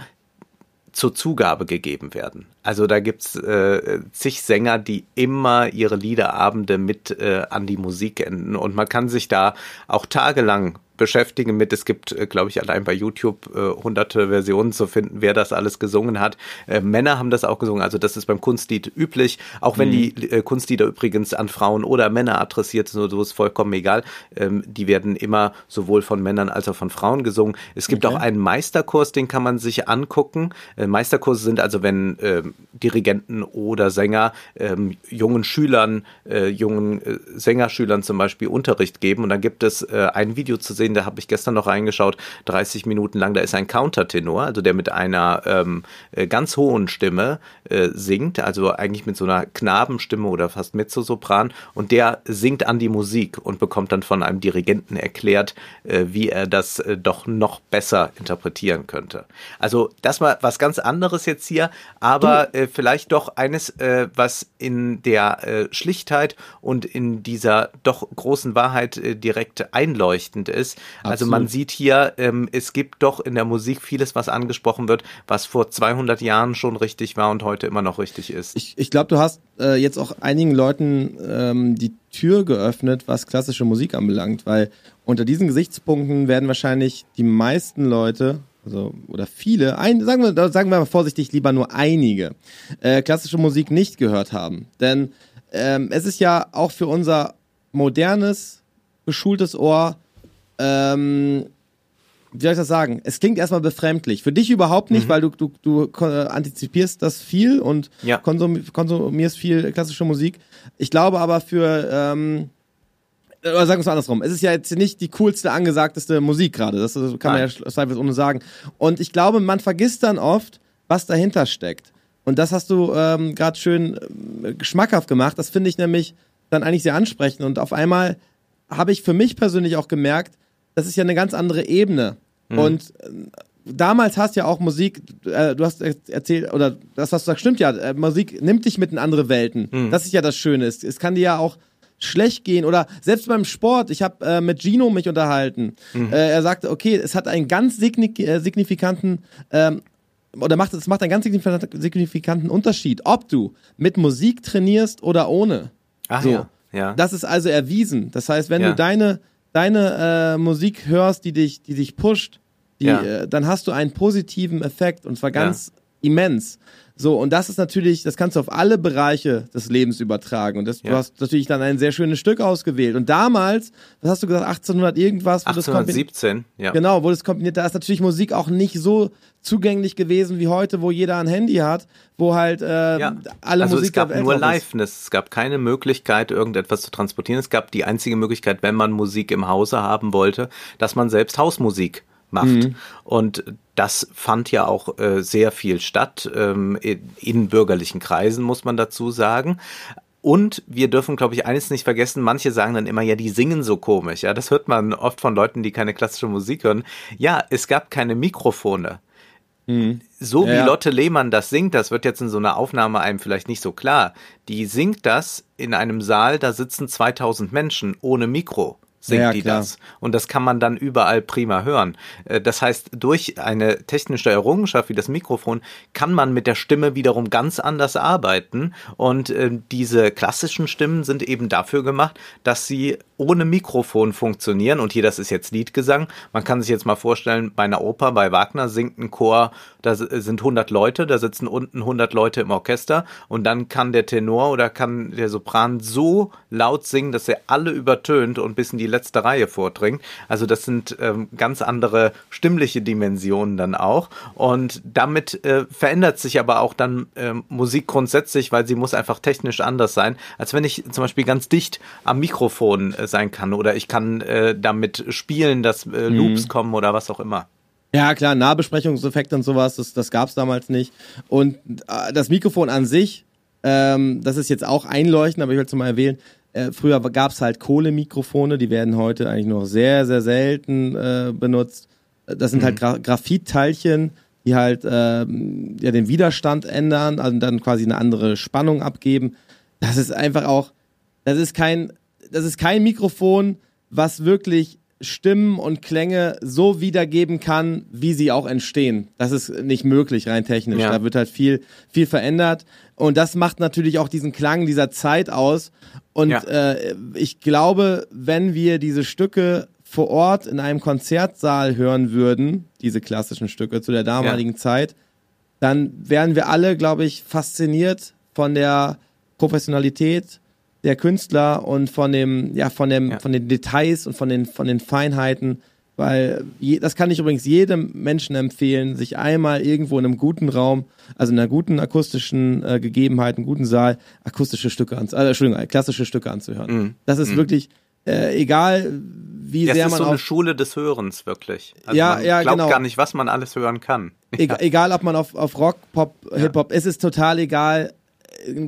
D: zur Zugabe gegeben werden. Also da gibt's äh, zig Sänger, die immer ihre Liederabende mit äh, an die Musik enden und man kann sich da auch tagelang beschäftigen mit. Es gibt, äh, glaube ich, allein bei YouTube äh, hunderte Versionen zu finden, wer das alles gesungen hat. Äh, Männer haben das auch gesungen, also das ist beim Kunstlied üblich. Auch wenn mhm. die äh, Kunstlieder übrigens an Frauen oder Männer adressiert sind, so ist vollkommen egal. Ähm, die werden immer sowohl von Männern als auch von Frauen gesungen. Es gibt okay. auch einen Meisterkurs, den kann man sich angucken. Äh, Meisterkurse sind also, wenn äh, Dirigenten oder Sänger ähm, jungen Schülern, äh, jungen äh, Sängerschülern zum Beispiel Unterricht geben und dann gibt es äh, ein Video zu sehen, da habe ich gestern noch reingeschaut, 30 Minuten lang, da ist ein Countertenor, also der mit einer ähm, äh, ganz hohen Stimme äh, singt, also eigentlich mit so einer Knabenstimme oder fast Mezzosopran und der singt an die Musik und bekommt dann von einem Dirigenten erklärt, äh, wie er das doch noch besser interpretieren könnte. Also das war was ganz anderes jetzt hier, aber äh, vielleicht doch eines, äh, was in der äh, Schlichtheit und in dieser doch großen Wahrheit äh, direkt einleuchtend ist, also man sieht hier, ähm, es gibt doch in der Musik vieles, was angesprochen wird, was vor 200 Jahren schon richtig war und heute immer noch richtig ist.
C: Ich, ich glaube, du hast äh, jetzt auch einigen Leuten ähm, die Tür geöffnet, was klassische Musik anbelangt, weil unter diesen Gesichtspunkten werden wahrscheinlich die meisten Leute also oder viele, ein, sagen wir, sagen wir mal vorsichtig, lieber nur einige, äh, klassische Musik nicht gehört haben. Denn ähm, es ist ja auch für unser modernes, geschultes Ohr ähm, wie soll ich das sagen? Es klingt erstmal befremdlich. Für dich überhaupt nicht, mhm. weil du, du, du antizipierst das viel und ja. konsum, konsumierst viel klassische Musik. Ich glaube aber für, ähm, oder sagen wir es andersrum, es ist ja jetzt nicht die coolste, angesagteste Musik gerade. Das, das kann Nein. man ja zweifelsohne sagen. Und ich glaube, man vergisst dann oft, was dahinter steckt. Und das hast du ähm, gerade schön äh, geschmackhaft gemacht. Das finde ich nämlich dann eigentlich sehr ansprechend. Und auf einmal habe ich für mich persönlich auch gemerkt, das ist ja eine ganz andere Ebene. Mhm. Und äh, damals hast ja auch Musik, äh, du hast erzählt, oder das, was du sagst, stimmt ja, äh, Musik nimmt dich mit in andere Welten. Mhm. Das ist ja das Schöne. Es, es kann dir ja auch schlecht gehen oder selbst beim Sport, ich habe äh, mit Gino mich unterhalten. Mhm. Äh, er sagte, okay, es hat einen ganz äh, signifikanten ähm, oder macht es macht einen ganz signifikanten Unterschied, ob du mit Musik trainierst oder ohne.
D: Ach so. ja, ja.
C: Das ist also erwiesen. Das heißt, wenn ja. du deine deine äh, Musik hörst, die dich, die dich pusht, die, ja. äh, dann hast du einen positiven Effekt und zwar ganz immens. So, und das ist natürlich, das kannst du auf alle Bereiche des Lebens übertragen. Und das, ja. du hast natürlich dann ein sehr schönes Stück ausgewählt. Und damals, was hast du gesagt, 1800 irgendwas?
D: 1817,
C: ja. Genau, wurde es kombiniert. Da ist natürlich Musik auch nicht so zugänglich gewesen wie heute, wo jeder ein Handy hat, wo halt äh, ja. alle
D: also
C: Musik
D: es gab nur Live, es gab keine Möglichkeit, irgendetwas zu transportieren. Es gab die einzige Möglichkeit, wenn man Musik im Hause haben wollte, dass man selbst Hausmusik macht. Mhm. Und das fand ja auch äh, sehr viel statt, ähm, in, in bürgerlichen Kreisen, muss man dazu sagen. Und wir dürfen, glaube ich, eines nicht vergessen, manche sagen dann immer, ja, die singen so komisch. Ja, das hört man oft von Leuten, die keine klassische Musik hören. Ja, es gab keine Mikrofone. Mhm. So wie ja. Lotte Lehmann das singt, das wird jetzt in so einer Aufnahme einem vielleicht nicht so klar. Die singt das in einem Saal, da sitzen 2000 Menschen ohne Mikro singt ja, die klar. das. Und das kann man dann überall prima hören. Äh, das heißt, durch eine technische Errungenschaft wie das Mikrofon kann man mit der Stimme wiederum ganz anders arbeiten. Und äh, diese klassischen Stimmen sind eben dafür gemacht, dass sie ohne Mikrofon funktionieren. Und hier, das ist jetzt Liedgesang. Man kann sich jetzt mal vorstellen, bei einer Oper, bei Wagner singt ein Chor, da sind 100 Leute, da sitzen unten 100 Leute im Orchester. Und dann kann der Tenor oder kann der Sopran so laut singen, dass er alle übertönt und bis in die letzte Reihe vordringt. Also das sind ähm, ganz andere stimmliche Dimensionen dann auch. Und damit äh, verändert sich aber auch dann äh, Musik grundsätzlich, weil sie muss einfach technisch anders sein, als wenn ich zum Beispiel ganz dicht am Mikrofon äh, sein kann oder ich kann äh, damit spielen, dass äh, Loops mhm. kommen oder was auch immer.
C: Ja, klar, Nahbesprechungseffekte und sowas, das, das gab es damals nicht. Und äh, das Mikrofon an sich, ähm, das ist jetzt auch einleuchtend, aber ich will es mal erwähnen, äh, früher gab es halt Kohlemikrofone, die werden heute eigentlich noch sehr, sehr selten äh, benutzt. Das sind halt mhm. halt Gra Graphitteilchen, die halt äh, ja, den Widerstand ändern, also dann quasi eine andere Spannung abgeben. Das ist einfach auch, das ist kein das ist kein Mikrofon, was wirklich Stimmen und Klänge so wiedergeben kann, wie sie auch entstehen. Das ist nicht möglich, rein technisch.
D: Ja.
C: Da wird halt viel, viel verändert. Und das macht natürlich auch diesen Klang dieser Zeit aus. Und
D: Ja.
C: äh, ich glaube, wenn wir diese Stücke vor Ort in einem Konzertsaal hören würden, diese klassischen Stücke zu der damaligen Zeit, dann wären wir alle, glaube ich, fasziniert von der Professionalität der Künstler und von dem, ja, von dem,
D: Ja.
C: von den Details und von den, von den Feinheiten. Weil je, das kann ich übrigens jedem Menschen empfehlen, sich einmal irgendwo in einem guten Raum, also in einer guten akustischen äh, Gegebenheit, einem guten Saal, akustische Stücke an, äh, Entschuldigung, klassische Stücke anzuhören.
D: Mhm.
C: Das ist wirklich äh, egal, wie
D: Das
C: sehr
D: ist
C: man
D: so eine Schule des Hörens, wirklich. Also
C: Ja,
D: man
C: ja,
D: glaubt
C: genau.
D: gar nicht, was man alles hören kann.
C: Egal, egal ob man auf, auf Rock, Pop, Hip-Hop, es ist total egal.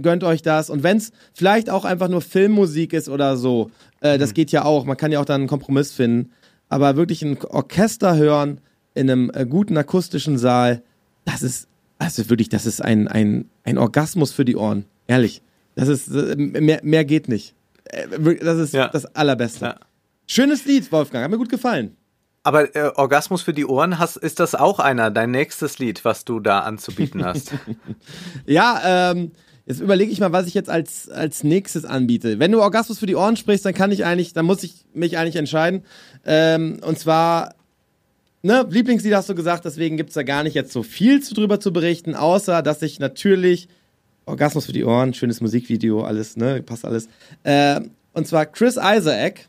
C: Gönnt euch das. Und wenn es vielleicht auch einfach nur Filmmusik ist oder so, äh,
D: Mhm.
C: das geht ja auch. Man kann ja auch dann einen Kompromiss finden. Aber wirklich ein Orchester hören in einem äh, guten akustischen Saal, das ist, also wirklich, das ist ein, ein, ein Orgasmus für die Ohren. Ehrlich. Das ist, äh, mehr, mehr geht nicht. Äh, Das ist
D: Ja.
C: das Allerbeste.
D: Ja.
C: Schönes Lied, Wolfgang. Hat mir gut gefallen.
D: Aber äh, Orgasmus für die Ohren, hast, ist das auch einer, dein nächstes Lied, was du da anzubieten hast?
C: Ja, ähm, jetzt überlege ich mal, was ich jetzt als, als nächstes anbiete. Wenn du Orgasmus für die Ohren sprichst, dann kann ich eigentlich, dann muss ich mich eigentlich entscheiden. Ähm, und zwar, ne, Lieblingslied hast du gesagt, deswegen gibt's da gar nicht jetzt so viel zu drüber zu berichten, außer dass ich natürlich Orgasmus für die Ohren, schönes Musikvideo, alles, ne, passt alles. Äh, und zwar Chris Isaac,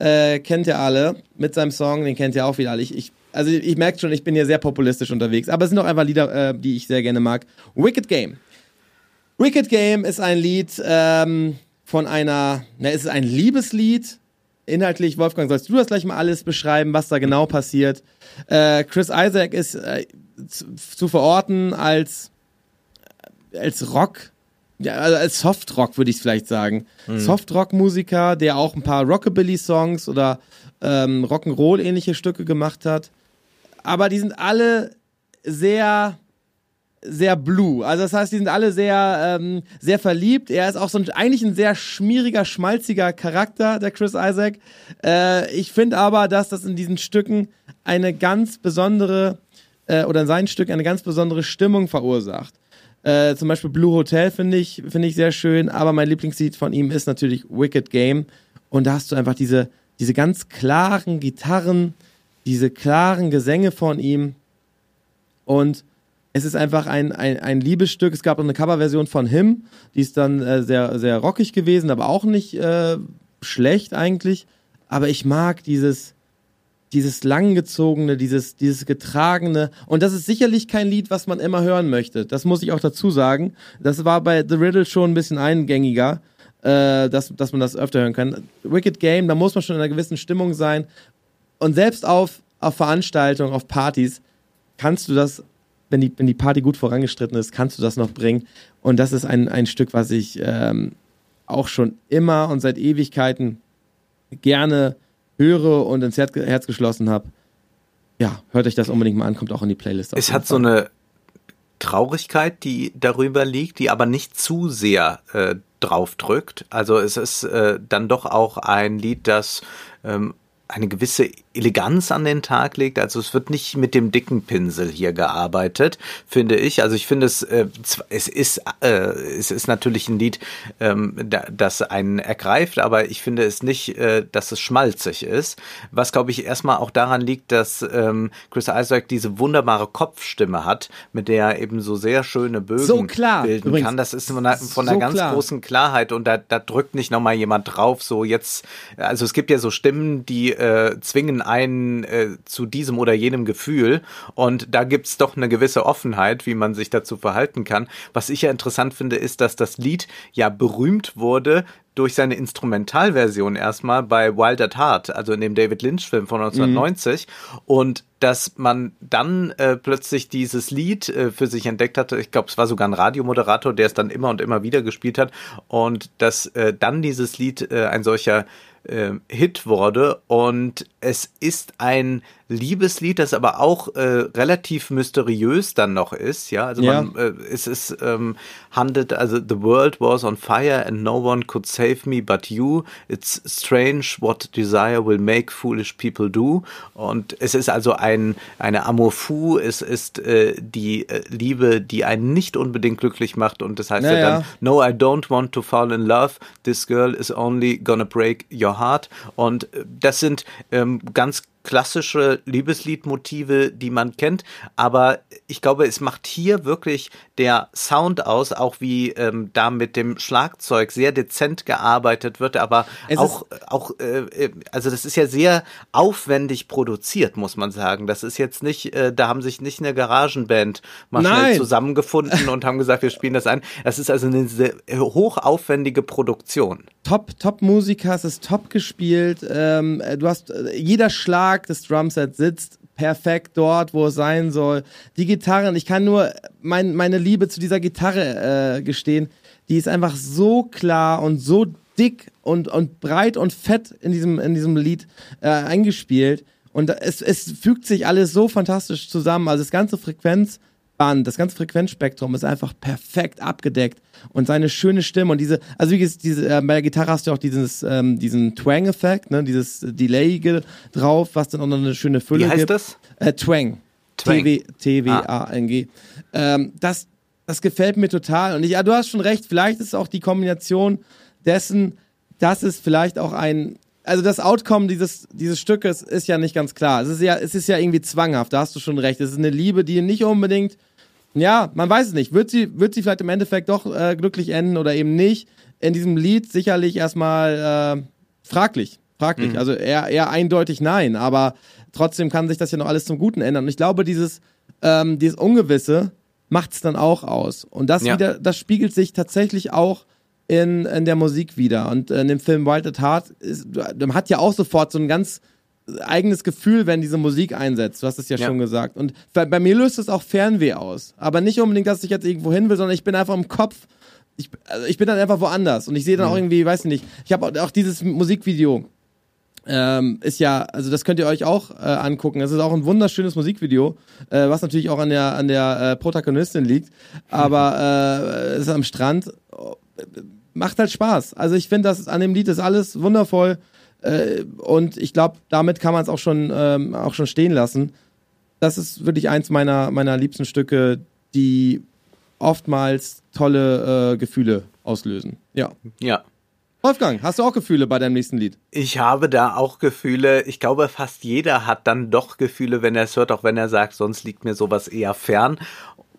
C: äh, kennt ihr alle, mit seinem Song, den kennt ihr auch wieder alle. Ich, ich, also ich merke schon, ich bin hier sehr populistisch unterwegs, aber es sind auch einfach Lieder, äh, die ich sehr gerne mag. Wicked Game. Wicked Game ist ein Lied ähm, von einer, na, es ist ein Liebeslied. Inhaltlich, Wolfgang, sollst du das gleich mal alles beschreiben, was da genau passiert? Äh, Chris Isaac ist äh, zu, zu verorten als, als Rock, ja, also als Softrock würde ich es vielleicht sagen. Softrock-Musiker, der auch ein paar Rockabilly-Songs oder ähm, Rock'n'Roll-ähnliche Stücke gemacht hat. Aber die sind alle sehr sehr blue. Also das heißt, die sind alle sehr, ähm, sehr verliebt. Er ist auch so ein, eigentlich ein sehr schmieriger, schmalziger Charakter, der Chris Isaac. Äh, ich finde aber, dass das in diesen Stücken eine ganz besondere, äh, oder in seinen Stücken eine ganz besondere Stimmung verursacht. Äh, zum Beispiel Blue Hotel finde ich, finde ich sehr schön, aber mein Lieblingslied von ihm ist natürlich Wicked Game. Und da hast du einfach diese, diese ganz klaren Gitarren, diese klaren Gesänge von ihm. Und es ist einfach ein, ein, ein Liebesstück. Es gab auch eine Coverversion von Him, die ist dann äh, sehr, sehr rockig gewesen, aber auch nicht äh, schlecht eigentlich. Aber ich mag dieses, dieses langgezogene, dieses, dieses getragene. Und das ist sicherlich kein Lied, was man immer hören möchte. Das muss ich auch dazu sagen. Das war bei The Riddle schon ein bisschen eingängiger, äh, dass, dass man das öfter hören kann. Wicked Game, da muss man schon in einer gewissen Stimmung sein. Und selbst auf, auf Veranstaltungen, auf Partys, kannst du das, wenn die, wenn die Party gut vorangestritten ist, kannst du das noch bringen. Und das ist ein, ein Stück, was ich ähm, auch schon immer und seit Ewigkeiten gerne höre und ins Herz, Herz geschlossen habe. Ja, hört euch das unbedingt mal an, kommt auch in die Playlist.
D: Es hat so eine Traurigkeit, die darüber liegt, die aber nicht zu sehr äh, drauf drückt. Also es ist äh, dann doch auch ein Lied, das ähm, eine gewisse Eleganz an den Tag legt. Also es wird nicht mit dem dicken Pinsel hier gearbeitet, finde ich. Also ich finde es, äh, es ist, äh, es ist natürlich ein Lied, ähm, da, das einen ergreift, aber ich finde es nicht, äh, dass es schmalzig ist. Was glaube ich erstmal auch daran liegt, dass ähm, Chris Isaac diese wunderbare Kopfstimme hat, mit der er eben so sehr schöne Bögen
C: So klar,
D: bilden
C: übrigens.
D: kann. Das ist von einer, von einer
C: So
D: ganz
C: klar.
D: großen Klarheit und da, da drückt nicht nochmal jemand drauf, so jetzt, also es gibt ja so Stimmen, die äh, zwingen einen äh, zu diesem oder jenem Gefühl und da gibt's doch eine gewisse Offenheit, wie man sich dazu verhalten kann. Was ich ja interessant finde, ist, dass das Lied ja berühmt wurde durch seine Instrumentalversion erstmal bei Wild at Heart, also in dem David Lynch-Film von 1990 und dass man dann äh, plötzlich dieses Lied äh, für sich entdeckt hatte. Ich glaube, es war sogar ein Radiomoderator, der es dann immer und immer wieder gespielt hat und dass äh, dann dieses Lied äh, ein solcher Hit wurde. Und es ist ein Liebeslied, das aber auch äh, relativ mysteriös dann noch ist, ja. Also
C: Ja.
D: man, äh, es ist ähm, handelt, also the world was on fire and no one could save me but you. It's strange what desire will make foolish people do. Und es ist also ein eine Amour fou. Es ist äh, die äh, Liebe, die einen nicht unbedingt glücklich macht. Und das heißt ja,
C: Ja,
D: dann. No, I don't want to fall in love. This girl is only gonna break your heart. Und äh, das sind ähm, ganz klassische Liebesliedmotive, die man kennt. Aber ich glaube, es macht hier wirklich der Sound aus, auch wie ähm, da mit dem Schlagzeug sehr dezent gearbeitet wird, aber
C: Es
D: auch, auch äh, äh, also das ist ja sehr aufwendig produziert, muss man sagen. Das ist jetzt nicht, äh, da haben sich nicht eine Garagenband mal schnell
C: Nein.
D: zusammengefunden und haben gesagt, wir spielen das ein. Das ist also eine sehr hochaufwendige Produktion.
C: Top, Top Musiker, es ist top gespielt. Ähm, äh, du hast äh, jeder Schlag des Drumsets sitzt perfekt dort, wo es sein soll. Die Gitarren, ich kann nur mein, meine Liebe zu dieser Gitarre äh, gestehen. Die ist einfach so klar und so dick und, und breit und fett in diesem, in diesem Lied äh, eingespielt. Und es, es fügt sich alles so fantastisch zusammen. Also das ganze Frequenzband, das ganze Frequenzspektrum ist einfach perfekt abgedeckt. Und seine schöne Stimme und diese, also wie gesagt, diese, äh, bei der Gitarre hast du auch dieses, ähm, diesen Twang-Effekt, ne, dieses Delay drauf, was dann auch noch eine schöne Fülle
D: Wie heißt
C: gibt.
D: das?
C: Äh, Twang.
D: Twang.
C: T-W- T-W-A-N-G. Ähm, das, das gefällt mir total. Und ich, ja, du hast schon recht, vielleicht ist auch die Kombination dessen, dass es vielleicht auch ein, also das Outcome dieses, dieses Stückes ist ja nicht ganz klar. Es ist ja, es ist ja irgendwie zwanghaft, da hast du schon recht. Es ist eine Liebe, die nicht unbedingt, ja, man weiß es nicht. Wird sie, wird sie vielleicht im Endeffekt doch äh, glücklich enden oder eben nicht? In diesem Lied sicherlich erstmal äh, fraglich. Fraglich. Also eher, eher eindeutig nein, aber trotzdem kann sich das ja noch alles zum Guten ändern. Und ich glaube, dieses, ähm, dieses Ungewisse macht es dann auch aus. Und das
D: Ja.
C: wieder, das spiegelt sich tatsächlich auch in, in der Musik wieder. Und in dem Film Wild at Heart ist, hat ja auch sofort so ein ganz eigenes Gefühl, wenn diese Musik einsetzt. Du hast es ja,
D: Ja.
C: schon gesagt. Und bei, bei mir löst es auch Fernweh aus. Aber nicht unbedingt, dass ich jetzt irgendwo hin will, sondern ich bin einfach im Kopf. Ich, also ich bin dann einfach woanders. Und ich sehe dann
D: Mhm.
C: auch irgendwie, weiß ich nicht, ich habe auch, auch dieses Musikvideo. Ähm, ist ja, also das könnt ihr euch auch äh, angucken. Es ist auch ein wunderschönes Musikvideo, äh, was natürlich auch an der an der äh, Protagonistin liegt, aber äh, es ist am Strand. Oh, Macht halt Spaß. Also ich finde, das an dem Lied ist alles wundervoll äh, und ich glaube, damit kann man es auch schon ähm, auch schon stehen lassen. Das ist wirklich eins meiner meiner liebsten Stücke, die oftmals tolle äh, Gefühle auslösen. Ja.
D: Ja.
C: Wolfgang, hast du auch Gefühle bei deinem nächsten Lied?
D: Ich habe da auch Gefühle. Ich glaube, fast jeder hat dann doch Gefühle, wenn er es hört, auch wenn er sagt, sonst liegt mir sowas eher fern.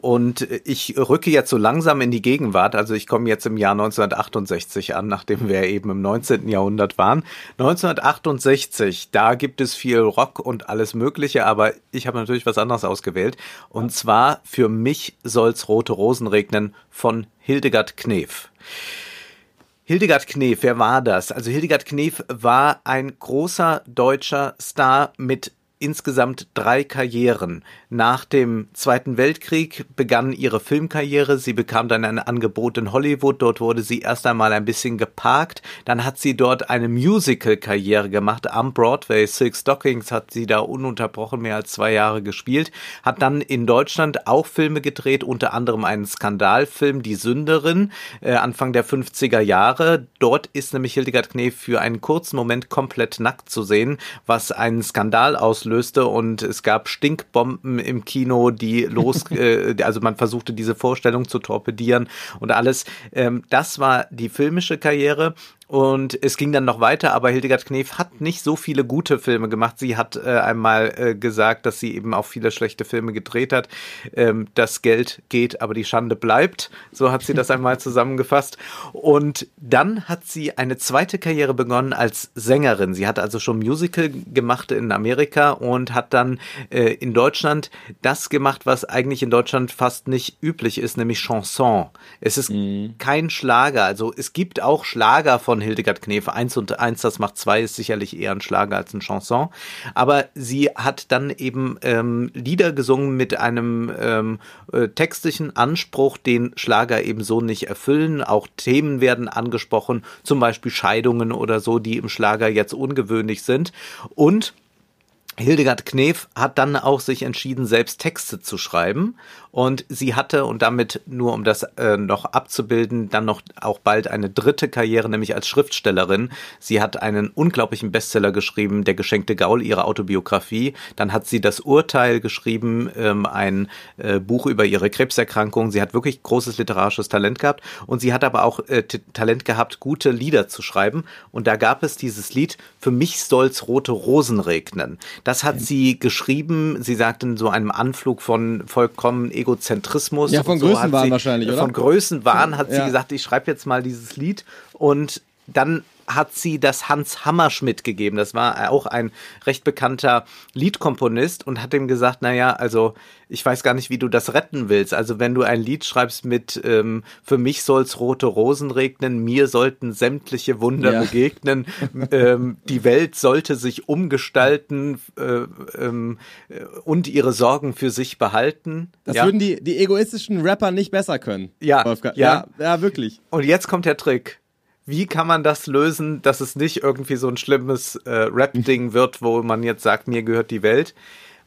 D: Und ich rücke jetzt so langsam in die Gegenwart. Also ich komme jetzt im Jahr 1968 an, nachdem wir eben im 19. Jahrhundert waren. 1968, da gibt es viel Rock und alles Mögliche, aber ich habe natürlich was anderes ausgewählt. Und zwar für mich soll's rote Rosen regnen von Hildegard Knef. Hildegard Knef, wer war das? Also Hildegard Knef war ein großer deutscher Star mit insgesamt drei Karrieren. Nach dem Zweiten Weltkrieg begann ihre Filmkarriere. Sie bekam dann ein Angebot in Hollywood. Dort wurde sie erst einmal ein bisschen geparkt. Dann hat sie dort eine Musical-Karriere gemacht. Am Broadway Silk Stockings hat sie da ununterbrochen mehr als zwei Jahre gespielt. Hat dann in Deutschland auch Filme gedreht, unter anderem einen Skandalfilm, Die Sünderin, äh, Anfang der 50er Jahre. Dort ist nämlich Hildegard Knef für einen kurzen Moment komplett nackt zu sehen, was einen Skandal auslöste und es gab Stinkbomben im Kino, die los, äh, also man versuchte diese Vorstellung zu torpedieren und alles. Ähm, das war die filmische Karriere. Und es ging dann noch weiter, aber Hildegard Knef hat nicht so viele gute Filme gemacht. Sie hat äh, einmal äh, gesagt, dass sie eben auch viele schlechte Filme gedreht hat. Ähm, das Geld geht, aber die Schande bleibt. So hat sie das einmal zusammengefasst. Und dann hat sie eine zweite Karriere begonnen als Sängerin. Sie hat also schon Musical gemacht in Amerika und hat dann äh, in Deutschland das gemacht, was eigentlich in Deutschland fast nicht üblich ist, nämlich Chanson. Es ist kein Schlager. Also es gibt auch Schlager von Hildegard Knef. Eins und eins, das macht zwei, ist sicherlich eher ein Schlager als ein Chanson. Aber sie hat dann eben ähm, Lieder gesungen mit einem ähm, äh, textlichen Anspruch, den Schlager eben so nicht erfüllen. Auch Themen werden angesprochen, zum Beispiel Scheidungen oder so, die im Schlager jetzt ungewöhnlich sind. Und Hildegard Knef hat dann auch sich entschieden, selbst Texte zu schreiben. Und sie hatte, und damit nur um das äh, noch abzubilden, dann noch auch bald eine dritte Karriere, nämlich als Schriftstellerin. Sie hat einen unglaublichen Bestseller geschrieben, Der geschenkte Gaul, ihre Autobiografie. Dann hat sie das Urteil geschrieben, ähm, ein äh, Buch über ihre Krebserkrankung. Sie hat wirklich großes literarisches Talent gehabt. Und sie hat aber auch äh, Talent gehabt, gute Lieder zu schreiben. Und da gab es dieses Lied, Für mich soll's rote Rosen regnen. Das hat sie geschrieben. Sie sagte in so einem Anflug von vollkommen Egozentrismus.
C: Ja, von
D: so
C: Größenwahn
D: sie-
C: wahrscheinlich, oder?
D: Von Größenwahn hat sie
C: Ja.
D: gesagt, ich schreibe jetzt mal dieses Lied und dann hat sie das Hans Hammerschmidt gegeben. Das war auch ein recht bekannter Liedkomponist und hat ihm gesagt, naja, also ich weiß gar nicht, wie du das retten willst. Also wenn du ein Lied schreibst mit ähm, für mich soll's rote Rosen regnen, mir sollten sämtliche Wunder
C: Ja.
D: begegnen, ähm, die Welt sollte sich umgestalten äh, ähm, äh, und ihre Sorgen für sich behalten.
C: Das
D: ja.
C: würden die, die egoistischen Rapper nicht besser können.
D: Ja,
C: Wolfgang.
D: ja.
C: ja, ja, wirklich.
D: Und jetzt kommt der Trick. Wie kann man das lösen, dass es nicht irgendwie so ein schlimmes äh, Rap-Ding wird, wo man jetzt sagt, mir gehört die Welt?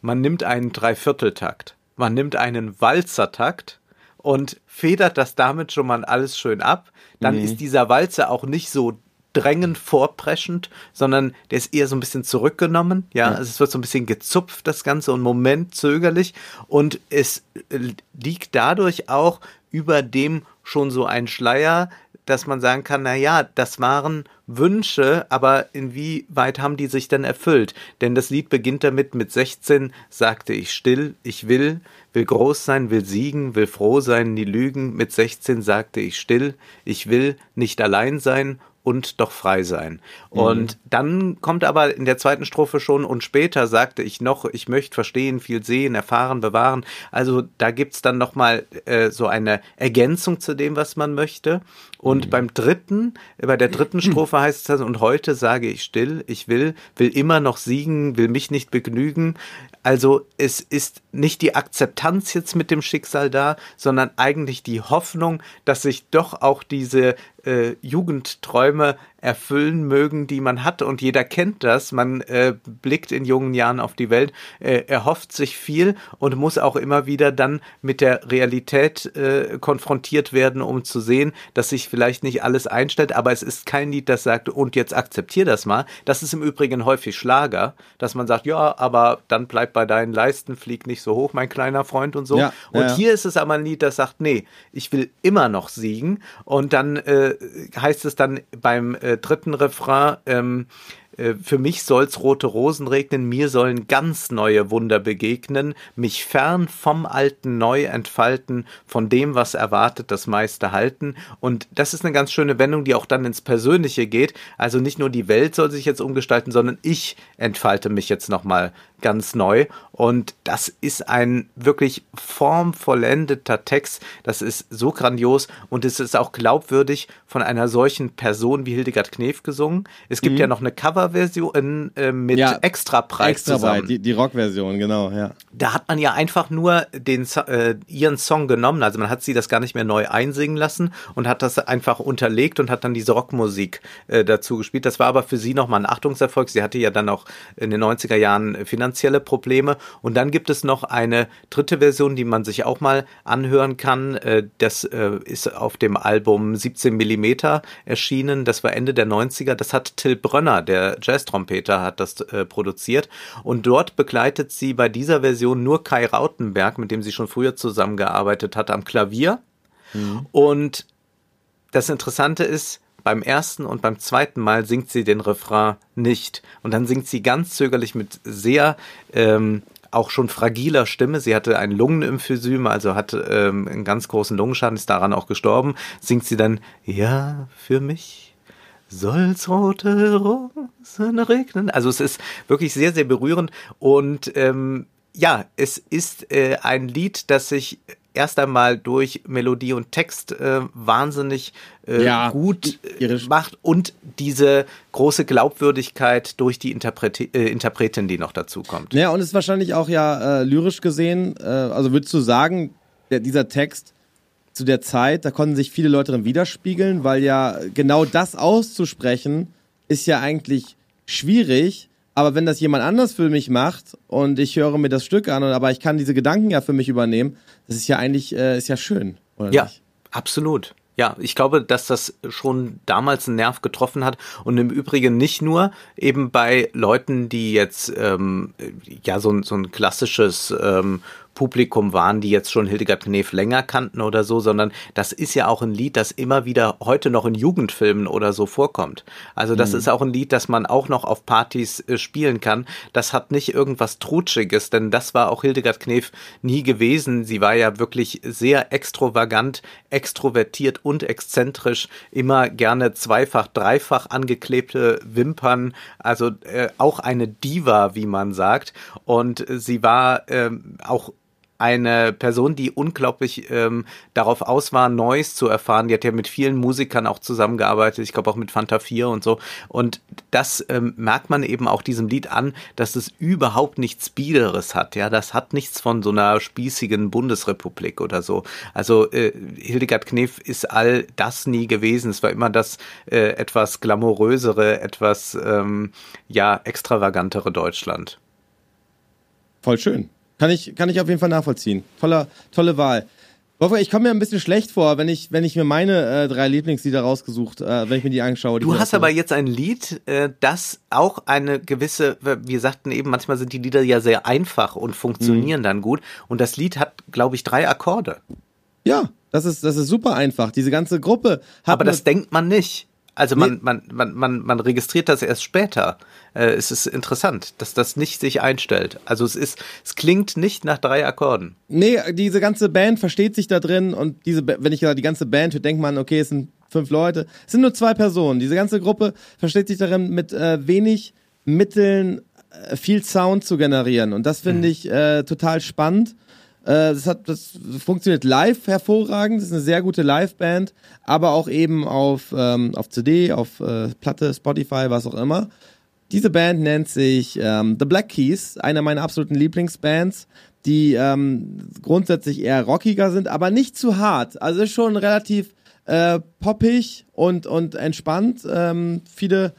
D: Man nimmt einen Dreivierteltakt. Man nimmt einen Walzertakt und federt das damit schon mal alles schön ab. Dann ist dieser Walzer auch nicht so drängend vorpreschend, sondern der ist eher so ein bisschen zurückgenommen. Ja, also es wird so ein bisschen gezupft, das Ganze, und Moment zögerlich. Und es äh, liegt dadurch auch über dem schon so ein Schleier, dass man sagen kann, na ja, das waren Wünsche, aber inwieweit haben die sich denn erfüllt? Denn das Lied beginnt damit, mit 16 sagte ich still, ich will, will groß sein, will siegen, will froh sein, nie lügen. Mit 16 sagte ich still, ich will nicht allein sein und doch frei sein. Und dann kommt aber in der zweiten Strophe schon und später sagte ich noch, ich möchte verstehen, viel sehen, erfahren, bewahren. Also da gibt's dann nochmal äh, so eine Ergänzung zu dem, was man möchte. Und beim dritten, bei der dritten Strophe heißt es dann, und heute sage ich still, ich will, will immer noch siegen, will mich nicht begnügen. Also es ist nicht die Akzeptanz jetzt mit dem Schicksal da, sondern eigentlich die Hoffnung, dass sich doch auch diese äh, Jugendträume erfüllen mögen, die man hat. Und jeder kennt das. Man äh, blickt in jungen Jahren auf die Welt, äh, erhofft sich viel und muss auch immer wieder dann mit der Realität äh, konfrontiert werden, um zu sehen, dass sich vielleicht nicht alles einstellt. Aber es ist kein Lied, das sagt, und jetzt akzeptier das mal. Das ist im Übrigen häufig Schlager, dass man sagt, ja, aber dann bleib bei deinen Leisten, flieg nicht so hoch, mein kleiner Freund und so.
C: Ja,
D: und
C: ja,
D: hier ist es aber ein Lied, das sagt, nee, ich will immer noch siegen. Und dann äh, heißt es dann beim äh, dritten Refrain, ähm, äh, für mich soll's rote Rosen regnen, mir sollen ganz neue Wunder begegnen, mich fern vom Alten neu entfalten, von dem, was erwartet, das meiste halten. Und das ist eine ganz schöne Wendung, die auch dann ins Persönliche geht. Also nicht nur die Welt soll sich jetzt umgestalten, sondern ich entfalte mich jetzt nochmal ganz neu. Und das ist ein wirklich formvollendeter Text. Das ist so grandios und es ist auch glaubwürdig von einer solchen Person wie Hildegard Knef gesungen. Es gibt ja noch eine Coverversion äh, mit.
C: Ja,
D: Extrapreis
C: Extra
D: zusammen.
C: die, die Rockversion, genau, ja.
D: Da hat man ja einfach nur den, äh, ihren Song genommen, also man hat sie das gar nicht mehr neu einsingen lassen und hat das einfach unterlegt und hat dann diese Rockmusik äh, dazu gespielt. Das war aber für sie nochmal ein Achtungserfolg. Sie hatte ja dann auch in den 90er Jahren finanzielle Probleme. Und dann gibt es noch eine dritte Version, die man sich auch mal anhören kann. Äh, das äh, ist auf dem Album 17 Millimeter erschienen. Das war Ende der 90er. Das hat Till Brönner, der Jazz-Trompeter, hat das äh, produziert. Und dort begleitet sie bei dieser Version nur Kai Rautenberg, mit dem sie schon früher zusammengearbeitet hat, am Klavier. Und das Interessante ist, beim ersten und beim zweiten Mal singt sie den Refrain nicht. Und dann singt sie ganz zögerlich mit sehr ähm, auch schon fragiler Stimme. Sie hatte ein Lungenemphysem, also hat ähm, einen ganz großen Lungenschaden, ist daran auch gestorben. Singt sie dann, ja, für mich soll's rote Rosen regnen. Also es ist wirklich sehr, sehr berührend und ähm, ja, es ist äh, ein Lied, das sich erst einmal durch Melodie und Text äh, wahnsinnig äh,
C: Ja,
D: gut äh, macht und diese große Glaubwürdigkeit durch die Interpreti äh, Interpretin, die noch dazu kommt.
C: Ja, und ist wahrscheinlich auch ja äh, lyrisch gesehen, äh, also würdest du sagen, der, dieser Text zu der Zeit, da konnten sich viele Leute drin widerspiegeln, weil ja genau das auszusprechen ist ja eigentlich schwierig. Aber wenn das jemand anders für mich macht und ich höre mir das Stück an, und, aber ich kann diese Gedanken ja für mich übernehmen, das ist ja eigentlich äh, ist ja schön, oder
D: Ja,
C: nicht?
D: absolut. Ja, ich glaube, dass das schon damals einen Nerv getroffen hat und im Übrigen nicht nur eben bei Leuten, die jetzt ähm, ja so ein, so ein klassisches ähm, Publikum waren, die jetzt schon Hildegard Knef länger kannten oder so, sondern das ist ja auch ein Lied, das immer wieder heute noch in Jugendfilmen oder so vorkommt. Also das ist auch ein Lied, das man auch noch auf Partys äh, spielen kann. Das hat nicht irgendwas Trutschiges, denn das war auch Hildegard Knef nie gewesen. Sie war ja wirklich sehr extravagant, extrovertiert und exzentrisch, immer gerne zweifach, dreifach angeklebte Wimpern, also äh, auch eine Diva, wie man sagt. Und äh, sie war ähm, auch eine Person, die unglaublich ähm, darauf aus war, Neues zu erfahren. Die hat ja mit vielen Musikern auch zusammengearbeitet, ich glaube auch mit Fanta 4 und so. Und das ähm, merkt man eben auch diesem Lied an, dass es überhaupt nichts Biederes hat. Ja, das hat nichts von so einer spießigen Bundesrepublik oder so. Also äh, Hildegard Knef ist all das nie gewesen. Es war immer das äh, etwas glamourösere, etwas ähm, ja extravagantere Deutschland.
C: Voll schön. Kann ich, kann ich auf jeden Fall nachvollziehen. Toller, tolle Wahl. Wolfgang, ich komme mir ein bisschen schlecht vor, wenn ich, wenn ich mir meine äh, drei Lieblingslieder rausgesucht, äh, wenn ich mir die anschaue. Die
D: Du hast aber jetzt ein Lied, äh, das auch eine gewisse, wir sagten eben, manchmal sind die Lieder ja sehr einfach und funktionieren dann gut. Und das Lied hat, glaube ich, drei Akkorde.
C: Ja, das ist, das ist super einfach. Diese ganze Gruppe hat
D: Aber das denkt man nicht. Also man,
C: Nee.
D: man, man, man, man registriert das erst später. Äh, es ist interessant, dass das nicht sich einstellt. Also es ist, es klingt nicht nach drei Akkorden.
C: Nee, diese ganze Band versteht sich da drin und diese, wenn ich sage, die ganze Band, denkt man, okay, es sind fünf Leute. Es sind nur zwei Personen. Diese ganze Gruppe versteht sich darin, mit äh, wenig Mitteln äh, viel Sound zu generieren. Und das finde ich äh, total spannend. Äh, das, hat, das funktioniert live hervorragend. Das ist eine sehr gute Live-Band, aber auch eben auf, ähm, auf CD, auf äh, Platte, Spotify, was auch immer. Diese Band nennt sich ähm, The Black Keys, eine meiner absoluten Lieblingsbands, die ähm, grundsätzlich eher rockiger sind, aber nicht zu hart. Also ist schon relativ äh, poppig und, und entspannt. Ähm, viele,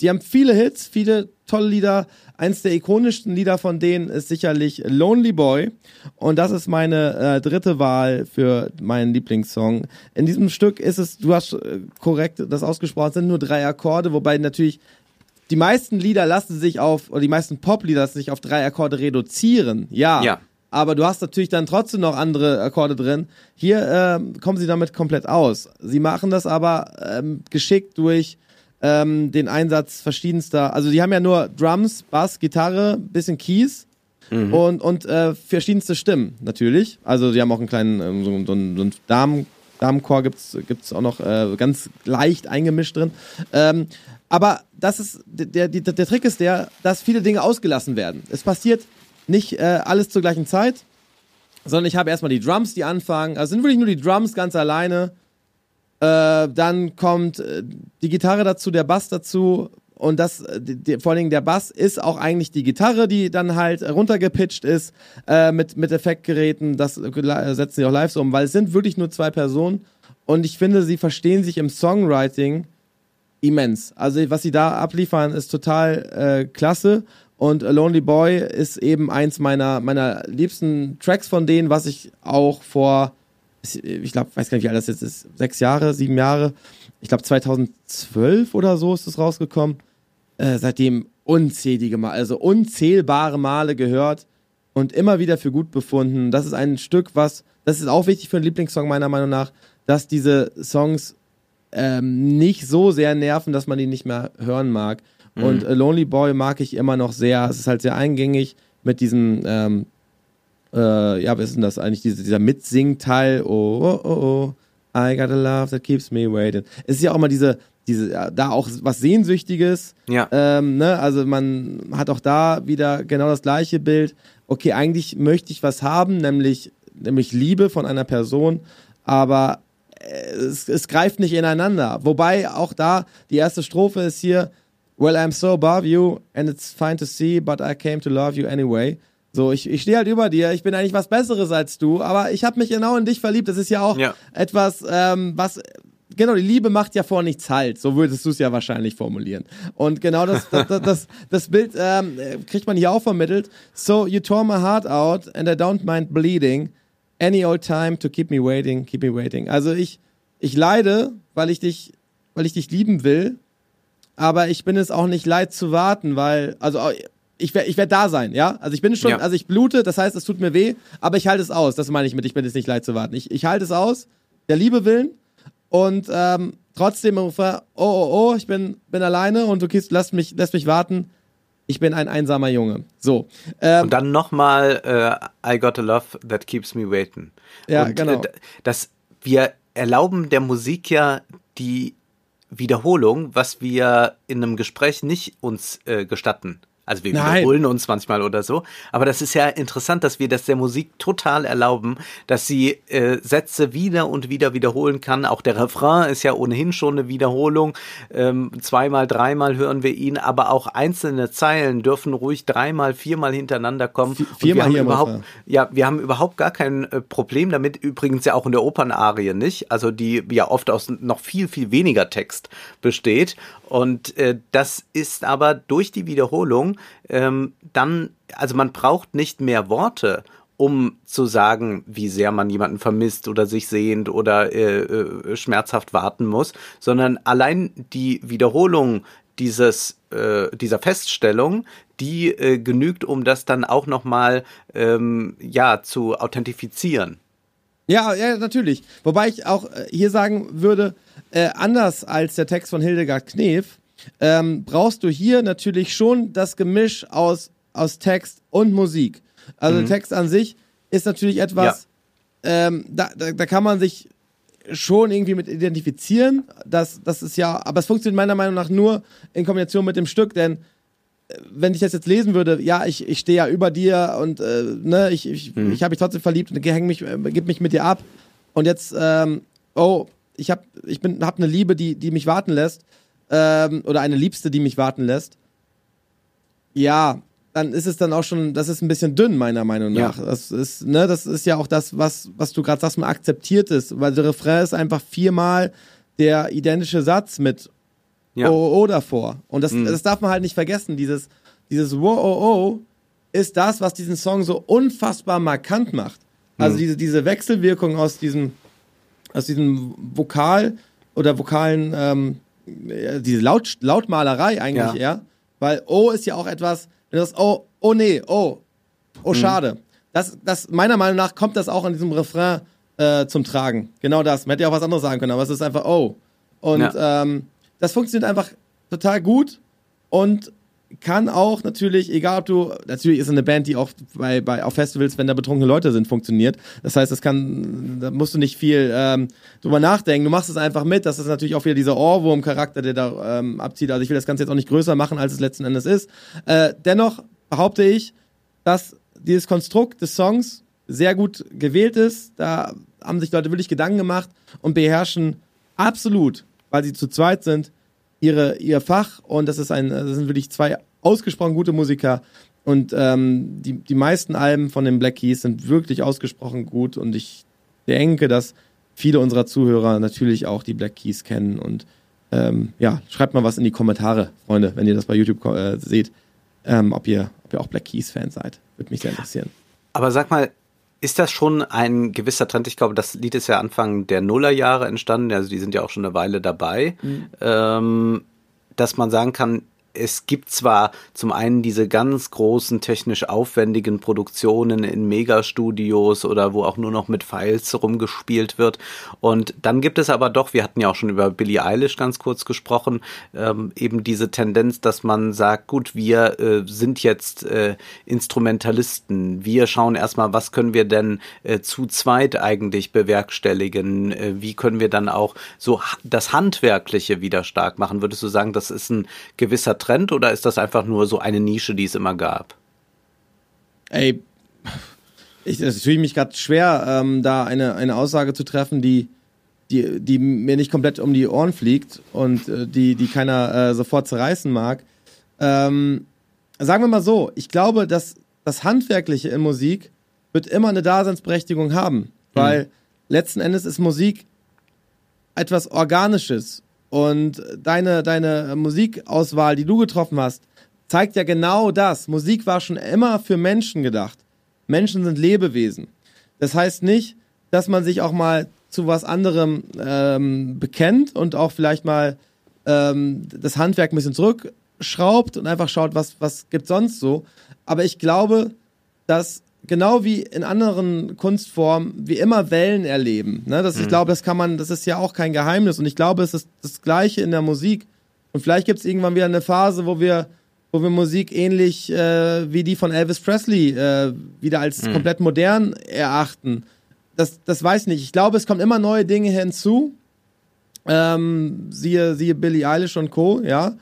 C: die haben viele Hits, viele tolle Lieder. Eins der ikonischsten Lieder von denen ist sicherlich Lonely Boy. Und das ist meine äh, dritte Wahl für meinen Lieblingssong. In diesem Stück ist es, du hast äh, korrekt das ausgesprochen, es sind nur drei Akkorde, wobei natürlich die meisten Lieder lassen sich auf, oder die meisten Poplieder lassen sich auf drei Akkorde reduzieren. Ja.
D: Ja.
C: Aber du hast natürlich dann trotzdem noch andere Akkorde drin. Hier ähm, kommen sie damit komplett aus. Sie machen das aber ähm, geschickt durch ähm, den Einsatz verschiedenster. Also die haben ja nur Drums, Bass, Gitarre, bisschen Keys und, und äh, verschiedenste Stimmen natürlich. Also die haben auch einen kleinen ähm, so, so, einen- so einen Damen, Damenchor gibt's gibt's auch noch äh, ganz leicht eingemischt drin. Ähm, aber das ist der, der, der Trick ist der, dass viele Dinge ausgelassen werden. Es passiert nicht äh, alles zur gleichen Zeit, sondern ich habe erstmal die Drums, die anfangen. Also es sind wirklich nur die Drums ganz alleine. Äh, dann kommt äh, die Gitarre dazu, der Bass dazu. Und das, äh, die, die, vor allen Dingen der Bass ist auch eigentlich die Gitarre, die dann halt runtergepitcht ist äh, mit, mit Effektgeräten. Das setzen sie auch live so um, weil es sind wirklich nur zwei Personen. Und ich finde, sie verstehen sich im Songwriting immens. Also was sie da abliefern, ist total klasse. Und A Lonely Boy ist eben eins meiner, meiner liebsten Tracks von denen, was ich auch vor, ich glaube, weiß gar nicht, wie alt das jetzt ist, sechs Jahre, sieben Jahre, ich glaube 2012 oder so ist es rausgekommen. Äh, seitdem unzählige Mal, also unzählbare Male gehört und immer wieder für gut befunden. Das ist ein Stück, was, das ist auch wichtig für einen Lieblingssong meiner Meinung nach, dass diese Songs ähm, nicht so sehr nerven, dass man die nicht mehr hören mag. Und A Lonely Boy mag ich immer noch sehr. Es ist halt sehr eingängig mit diesem, ähm, äh, ja, was ist denn das eigentlich, Diese, dieser Mitsing-Teil. Oh, oh, oh, oh, I got a love that keeps me waiting. Es ist ja auch mal diese, diese, ja, da auch was Sehnsüchtiges.
D: Ja.
C: Ähm, ne? Also man hat auch da wieder genau das gleiche Bild. Okay, eigentlich möchte ich was haben, nämlich nämlich Liebe von einer Person, aber es, es greift nicht ineinander. Wobei auch da die erste Strophe ist hier, Well, I'm so above you and it's fine to see, but I came to love you anyway. So, ich, ich stehe halt über dir, ich bin eigentlich was Besseres als du, aber ich habe mich genau in dich verliebt. Das ist ja auch
D: Ja.
C: etwas, ähm, was genau, die Liebe macht ja vor nichts halt. So würdest du es ja wahrscheinlich formulieren. Und genau das, das, das, das, das Bild ähm, kriegt man hier auch vermittelt. So, you tore my heart out and I don't mind bleeding. Any old time to keep me waiting, keep me waiting. Also ich, ich leide, weil ich dich, weil ich dich lieben will, aber ich bin es auch nicht leid zu warten, weil, also ich werde ich werd da sein, ja? Also ich bin schon,
D: Ja.
C: also ich blute, das heißt, es tut mir weh, aber ich halte es aus. Das meine ich mit, ich bin es nicht leid zu warten. Ich, ich halte es aus, der Liebe willen und ähm, trotzdem oh, oh, oh, ich bin, bin alleine und du gehst, lässt mich, lässt mich warten. Ich bin ein einsamer Junge. So. Ähm,
D: Und dann nochmal äh, I got a love that keeps me waiting.
C: Ja,
D: und,
C: genau.
D: Äh, d- das, wir erlauben der Musik ja die Wiederholung, was wir in einem Gespräch nicht uns äh, gestatten. Also wir
C: Nein.
D: wiederholen uns manchmal oder so. Aber das ist ja interessant, dass wir das der Musik total erlauben, dass sie äh, Sätze wieder und wieder wiederholen kann. Auch der Refrain ist ja ohnehin schon eine Wiederholung. Ähm, zweimal, dreimal hören wir ihn, aber auch einzelne Zeilen dürfen ruhig dreimal, viermal hintereinander kommen. Und
C: viermal
D: wir haben überhaupt,
C: Refrain.
D: ja, wir haben überhaupt gar kein äh, Problem damit, übrigens ja auch in der Opernarie nicht, also die ja oft aus noch viel, viel weniger Text besteht. Und äh, das ist aber durch die Wiederholung ähm, dann, also man braucht nicht mehr Worte, um zu sagen, wie sehr man jemanden vermisst oder sich sehnt oder äh, äh, schmerzhaft warten muss, sondern allein die Wiederholung dieses äh, dieser Feststellung, die äh, genügt, um das dann auch noch mal ähm, ja zu authentifizieren.
C: Ja, ja, natürlich. Wobei ich auch äh, hier sagen würde, äh, anders als der Text von Hildegard Knef, ähm, brauchst du hier natürlich schon das Gemisch aus, aus Text und Musik. Also der Text an sich ist natürlich etwas, ähm, da, da, da kann man sich schon irgendwie mit identifizieren. Das, das ist ja, aber es funktioniert meiner Meinung nach nur in Kombination mit dem Stück, denn äh, wenn ich das jetzt lesen würde, ja, ich, ich stehe ja über dir und äh, ne, ich, ich, ich habe mich trotzdem verliebt und häng mich, äh, gib mich mit dir ab. Und jetzt, ähm, oh, ich habe ich bin, hab eine Liebe, die, die mich warten lässt. Ähm, oder eine Liebste, die mich warten lässt. Ja, dann ist es dann auch schon, das ist ein bisschen dünn, meiner Meinung
D: Ja.
C: nach. Das ist, ne, das ist ja auch das, was, was du gerade sagst, mal akzeptiert ist, weil der Refrain ist einfach viermal der identische Satz mit
D: Ja.
C: oh, oh, oh davor. Und das, das darf man halt nicht vergessen. Dieses, dieses Wo, oh, oh ist das, was diesen Song so unfassbar markant macht. Also diese, diese Wechselwirkung aus diesem, aus diesem Vokal oder vokalen, ähm, ja, diese Laut, Lautmalerei eigentlich
D: Ja.
C: eher. Weil oh ist ja auch etwas, wenn du sagst, oh, oh nee, oh, oh schade. Das, das, meiner Meinung nach kommt das auch in diesem Refrain äh, zum Tragen. Genau das. Man hätte ja auch was anderes sagen können, aber es ist einfach oh. Und
D: Ja.
C: ähm, das funktioniert einfach total gut und kann auch natürlich, egal ob du, natürlich ist eine Band, die auch bei, bei auf Festivals, wenn da betrunkene Leute sind, funktioniert. Das heißt, das kann, da musst du nicht viel ähm, drüber nachdenken. Du machst es einfach mit. Das ist natürlich auch wieder dieser Ohrwurm-Charakter, der da ähm, abzieht. Also ich will das Ganze jetzt auch nicht größer machen, als es letzten Endes ist. Äh, dennoch behaupte ich, dass dieses Konstrukt des Songs sehr gut gewählt ist. Da haben sich Leute wirklich Gedanken gemacht und beherrschen absolut, weil sie zu zweit sind, ihre, ihr Fach und das ist ein, das sind wirklich zwei ausgesprochen gute Musiker und ähm, die, die meisten Alben von den Black Keys sind wirklich ausgesprochen gut und ich denke, dass viele unserer Zuhörer natürlich auch die Black Keys kennen und ähm, ja, schreibt mal was in die Kommentare, Freunde, wenn ihr das bei YouTube äh, seht, ähm, ob, ihr, ob ihr auch Black Keys Fan seid. Würde mich sehr interessieren.
D: Aber sag mal, ist das schon ein gewisser Trend? Ich glaube, das Lied ist ja Anfang der Nullerjahre entstanden, also die sind ja auch schon eine Weile dabei, ähm, dass man sagen kann, es gibt zwar zum einen diese ganz großen technisch aufwendigen Produktionen in Megastudios oder wo auch nur noch mit Files rumgespielt wird. Und dann gibt es aber doch, wir hatten ja auch schon über Billie Eilish ganz kurz gesprochen, ähm, eben diese Tendenz, dass man sagt, gut, wir äh, sind jetzt äh, Instrumentalisten. Wir schauen erstmal, was können wir denn äh, zu zweit eigentlich bewerkstelligen? Äh, wie können wir dann auch so das Handwerkliche wieder stark machen? Würdest du sagen, das ist ein gewisser Trend oder ist das einfach nur so eine Nische, die es immer gab?
C: Ey, ich, es fühle mich gerade schwer, ähm, da eine, eine Aussage zu treffen, die, die, die mir nicht komplett um die Ohren fliegt und äh, die, die keiner äh, sofort zerreißen mag. Ähm, sagen wir mal so, ich glaube, dass das Handwerkliche in Musik wird immer eine Daseinsberechtigung haben, weil mhm. letzten Endes ist Musik etwas Organisches und deine, deine Musikauswahl, die du getroffen hast, zeigt ja genau das. Musik war schon immer für Menschen gedacht. Menschen sind Lebewesen. Das heißt nicht, dass man sich auch mal zu was anderem ähm, bekennt und auch vielleicht mal ähm, das Handwerk ein bisschen zurückschraubt und einfach schaut, was, was gibt sonst so. Aber ich glaube, dass genau wie in anderen Kunstformen wir immer Wellen erleben. Ne? Das, mhm. Ich glaube, das kann man, das ist ja auch kein Geheimnis. Und ich glaube, es ist das Gleiche in der Musik. Und vielleicht gibt es irgendwann wieder eine Phase, wo wir wo wir Musik ähnlich äh, wie die von Elvis Presley äh, wieder als mhm. komplett modern erachten. Das, das weiß ich nicht. Ich glaube, es kommen immer neue Dinge hinzu. Ähm, siehe, siehe Billie Eilish und Co., ja.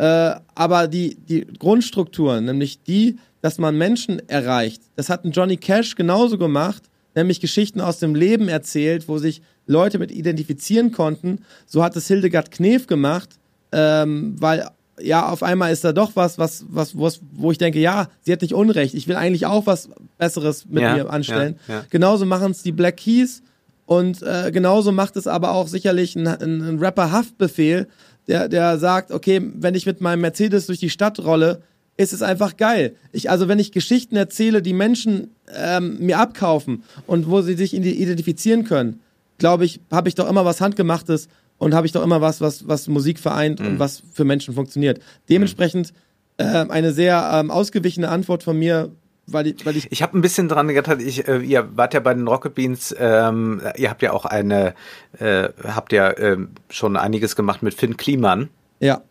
C: Äh, aber die, die Grundstrukturen, nämlich die, dass man Menschen erreicht, das hat ein Johnny Cash genauso gemacht, nämlich Geschichten aus dem Leben erzählt, wo sich Leute mit identifizieren konnten. So hat es Hildegard Knef gemacht, ähm, weil ja, auf einmal ist da doch was, was, was, was, wo ich denke, ja, sie hat nicht Unrecht. Ich will eigentlich auch was Besseres mit ja, mir anstellen. Ja, ja. Genauso machen es die Black Keys und äh, genauso macht es aber auch sicherlich ein, ein, ein Rapper Haftbefehl, der, der sagt, okay, wenn ich mit meinem Mercedes durch die Stadt rolle, ist es einfach geil. Ich, also wenn ich Geschichten erzähle, die Menschen ähm, mir abkaufen und wo sie sich identifizieren können, glaube ich, habe ich doch immer was Handgemachtes und habe ich doch immer was, was, was Musik vereint mhm. und was für Menschen funktioniert. Dementsprechend äh, eine sehr ähm, ausgewichene Antwort von mir, weil ich, weil ich.
D: Ich habe ein bisschen dran gedacht, ich, äh, ihr wart ja bei den Rocket Beans, ähm, ihr habt ja auch eine, äh, habt ja äh, schon einiges gemacht mit Finn Kliman.
C: Ja.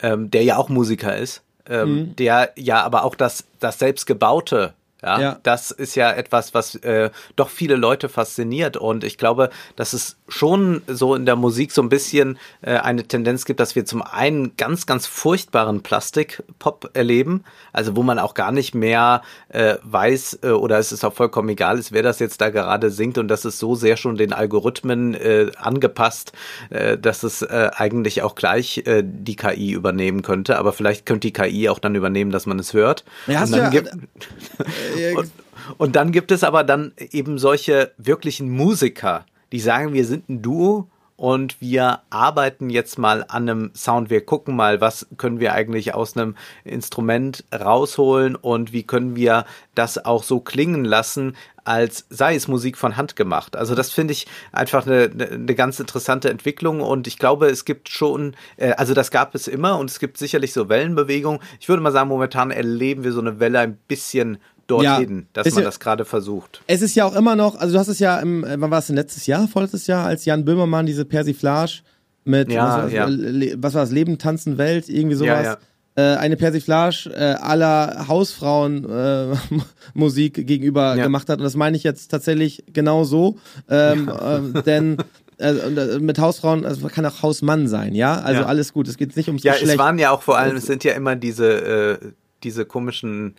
D: Ähm, der ja auch Musiker ist. Ähm, mhm. Der ja aber auch das, das selbstgebaute ja, ja, das ist ja etwas, was äh, doch viele Leute fasziniert. Und ich glaube, dass es schon so in der Musik so ein bisschen äh, eine Tendenz gibt, dass wir zum einen ganz, ganz furchtbaren Plastik-Pop erleben. Also wo man auch gar nicht mehr äh, weiß äh, oder es ist auch vollkommen egal ist, wer das jetzt da gerade singt. Und das ist so sehr schon den Algorithmen äh, angepasst, äh, dass es äh, eigentlich auch gleich äh, die KI übernehmen könnte. Aber vielleicht könnte die KI auch dann übernehmen, dass man es hört.
C: Ja,
D: hast du
C: ja,
D: und, und dann gibt es aber dann eben solche wirklichen Musiker, die sagen, wir sind ein Duo und wir arbeiten jetzt mal an einem Sound. Wir gucken mal, was können wir eigentlich aus einem Instrument rausholen und wie können wir das auch so klingen lassen, als sei es Musik von Hand gemacht. Also das finde ich einfach eine, eine ganz interessante Entwicklung und ich glaube, es gibt schon, äh, also das gab es immer und es gibt sicherlich so Wellenbewegungen. Ich würde mal sagen, momentan erleben wir so eine Welle ein bisschen dorthin, ja, dass man ja, das gerade versucht.
C: Es ist ja auch immer noch, also du hast es ja im, äh, wann war es denn letztes Jahr, vorletztes Jahr, als Jan Böhmermann diese Persiflage mit,
D: ja,
C: was,
D: ja.
C: was war das, Leben, Tanzen, Welt, irgendwie sowas. Äh, eine Persiflage äh, aller Hausfrauen-Musik äh, gegenüber gemacht hat. Und das meine ich jetzt tatsächlich genau so. Ähm, äh, denn äh, mit Hausfrauen, also kann auch Hausmann sein, ja? Also alles gut, es geht nicht ums
D: Ja,
C: Geschlecht.
D: es waren ja auch vor allem, es sind ja immer diese, diese komischen äh,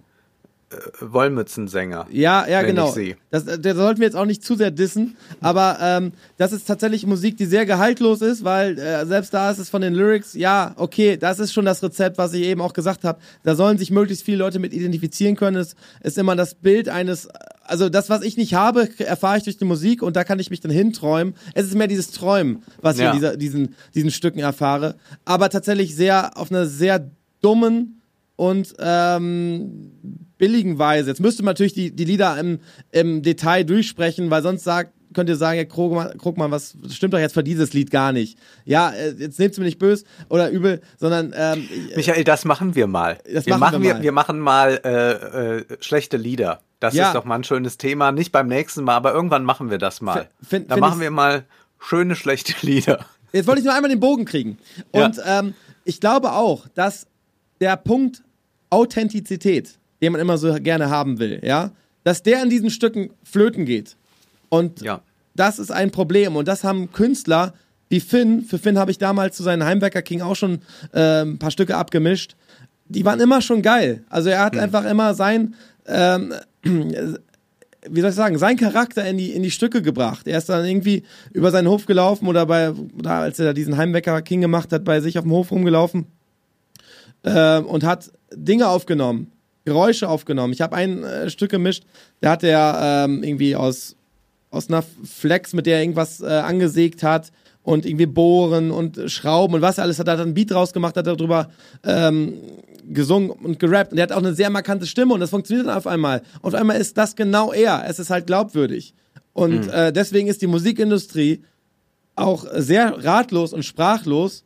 D: Wollmützensänger.
C: Ja, ja, genau. Das, der sollten wir jetzt auch nicht zu sehr dissen, aber ähm, das ist tatsächlich Musik, die sehr gehaltlos ist, weil äh, selbst da ist es von den Lyrics, ja, okay, das ist schon das Rezept, was ich eben auch gesagt habe. Da sollen sich möglichst viele Leute mit identifizieren können. Es ist immer das Bild eines, also das, was ich nicht habe, erfahre ich durch die Musik und da kann ich mich dann hinträumen. Es ist mehr dieses Träumen, was ja. ich in dieser, diesen, diesen Stücken erfahre, aber tatsächlich sehr auf einer sehr dummen und ähm, billigen Weise. Jetzt müsste man natürlich die, die Lieder im, im Detail durchsprechen, weil sonst sagt, könnt ihr sagen, ja, Krugmann, Krugmann, was stimmt doch jetzt für dieses Lied gar nicht. Ja, äh, jetzt nehmt es mir nicht böse oder übel, sondern ähm,
D: Michael, das machen wir mal. Das wir machen, wir, mal. wir machen mal äh, äh, schlechte Lieder. Das ja. ist doch mal ein schönes Thema. Nicht beim nächsten Mal, aber irgendwann machen wir das mal. Find, Dann machen wir mal schöne schlechte Lieder.
C: Jetzt wollte ich nur einmal den Bogen kriegen. Und ja. ähm, ich glaube auch, dass der Punkt Authentizität den man immer so gerne haben will, ja, dass der in diesen Stücken flöten geht. Und ja. das ist ein Problem. Und das haben Künstler wie Finn, für Finn habe ich damals zu seinem Heimwerker King auch schon äh, ein paar Stücke abgemischt. Die waren immer schon geil. Also er hat hm. einfach immer sein, ähm, wie soll ich sagen, sein Charakter in die, in die Stücke gebracht. Er ist dann irgendwie über seinen Hof gelaufen oder bei, oder als er da diesen Heimwecker King gemacht hat, bei sich auf dem Hof rumgelaufen äh, und hat Dinge aufgenommen, Geräusche aufgenommen. Ich habe ein äh, Stück gemischt, da hat er ähm, irgendwie aus, aus einer Flex, mit der er irgendwas äh, angesägt hat und irgendwie Bohren und Schrauben und was alles hat, hat er ein Beat rausgemacht, hat darüber ähm, gesungen und gerappt und er hat auch eine sehr markante Stimme und das funktioniert dann auf einmal. Auf einmal ist das genau er. Es ist halt glaubwürdig. Und
D: Mhm.
C: äh, deswegen ist die Musikindustrie auch sehr ratlos und sprachlos,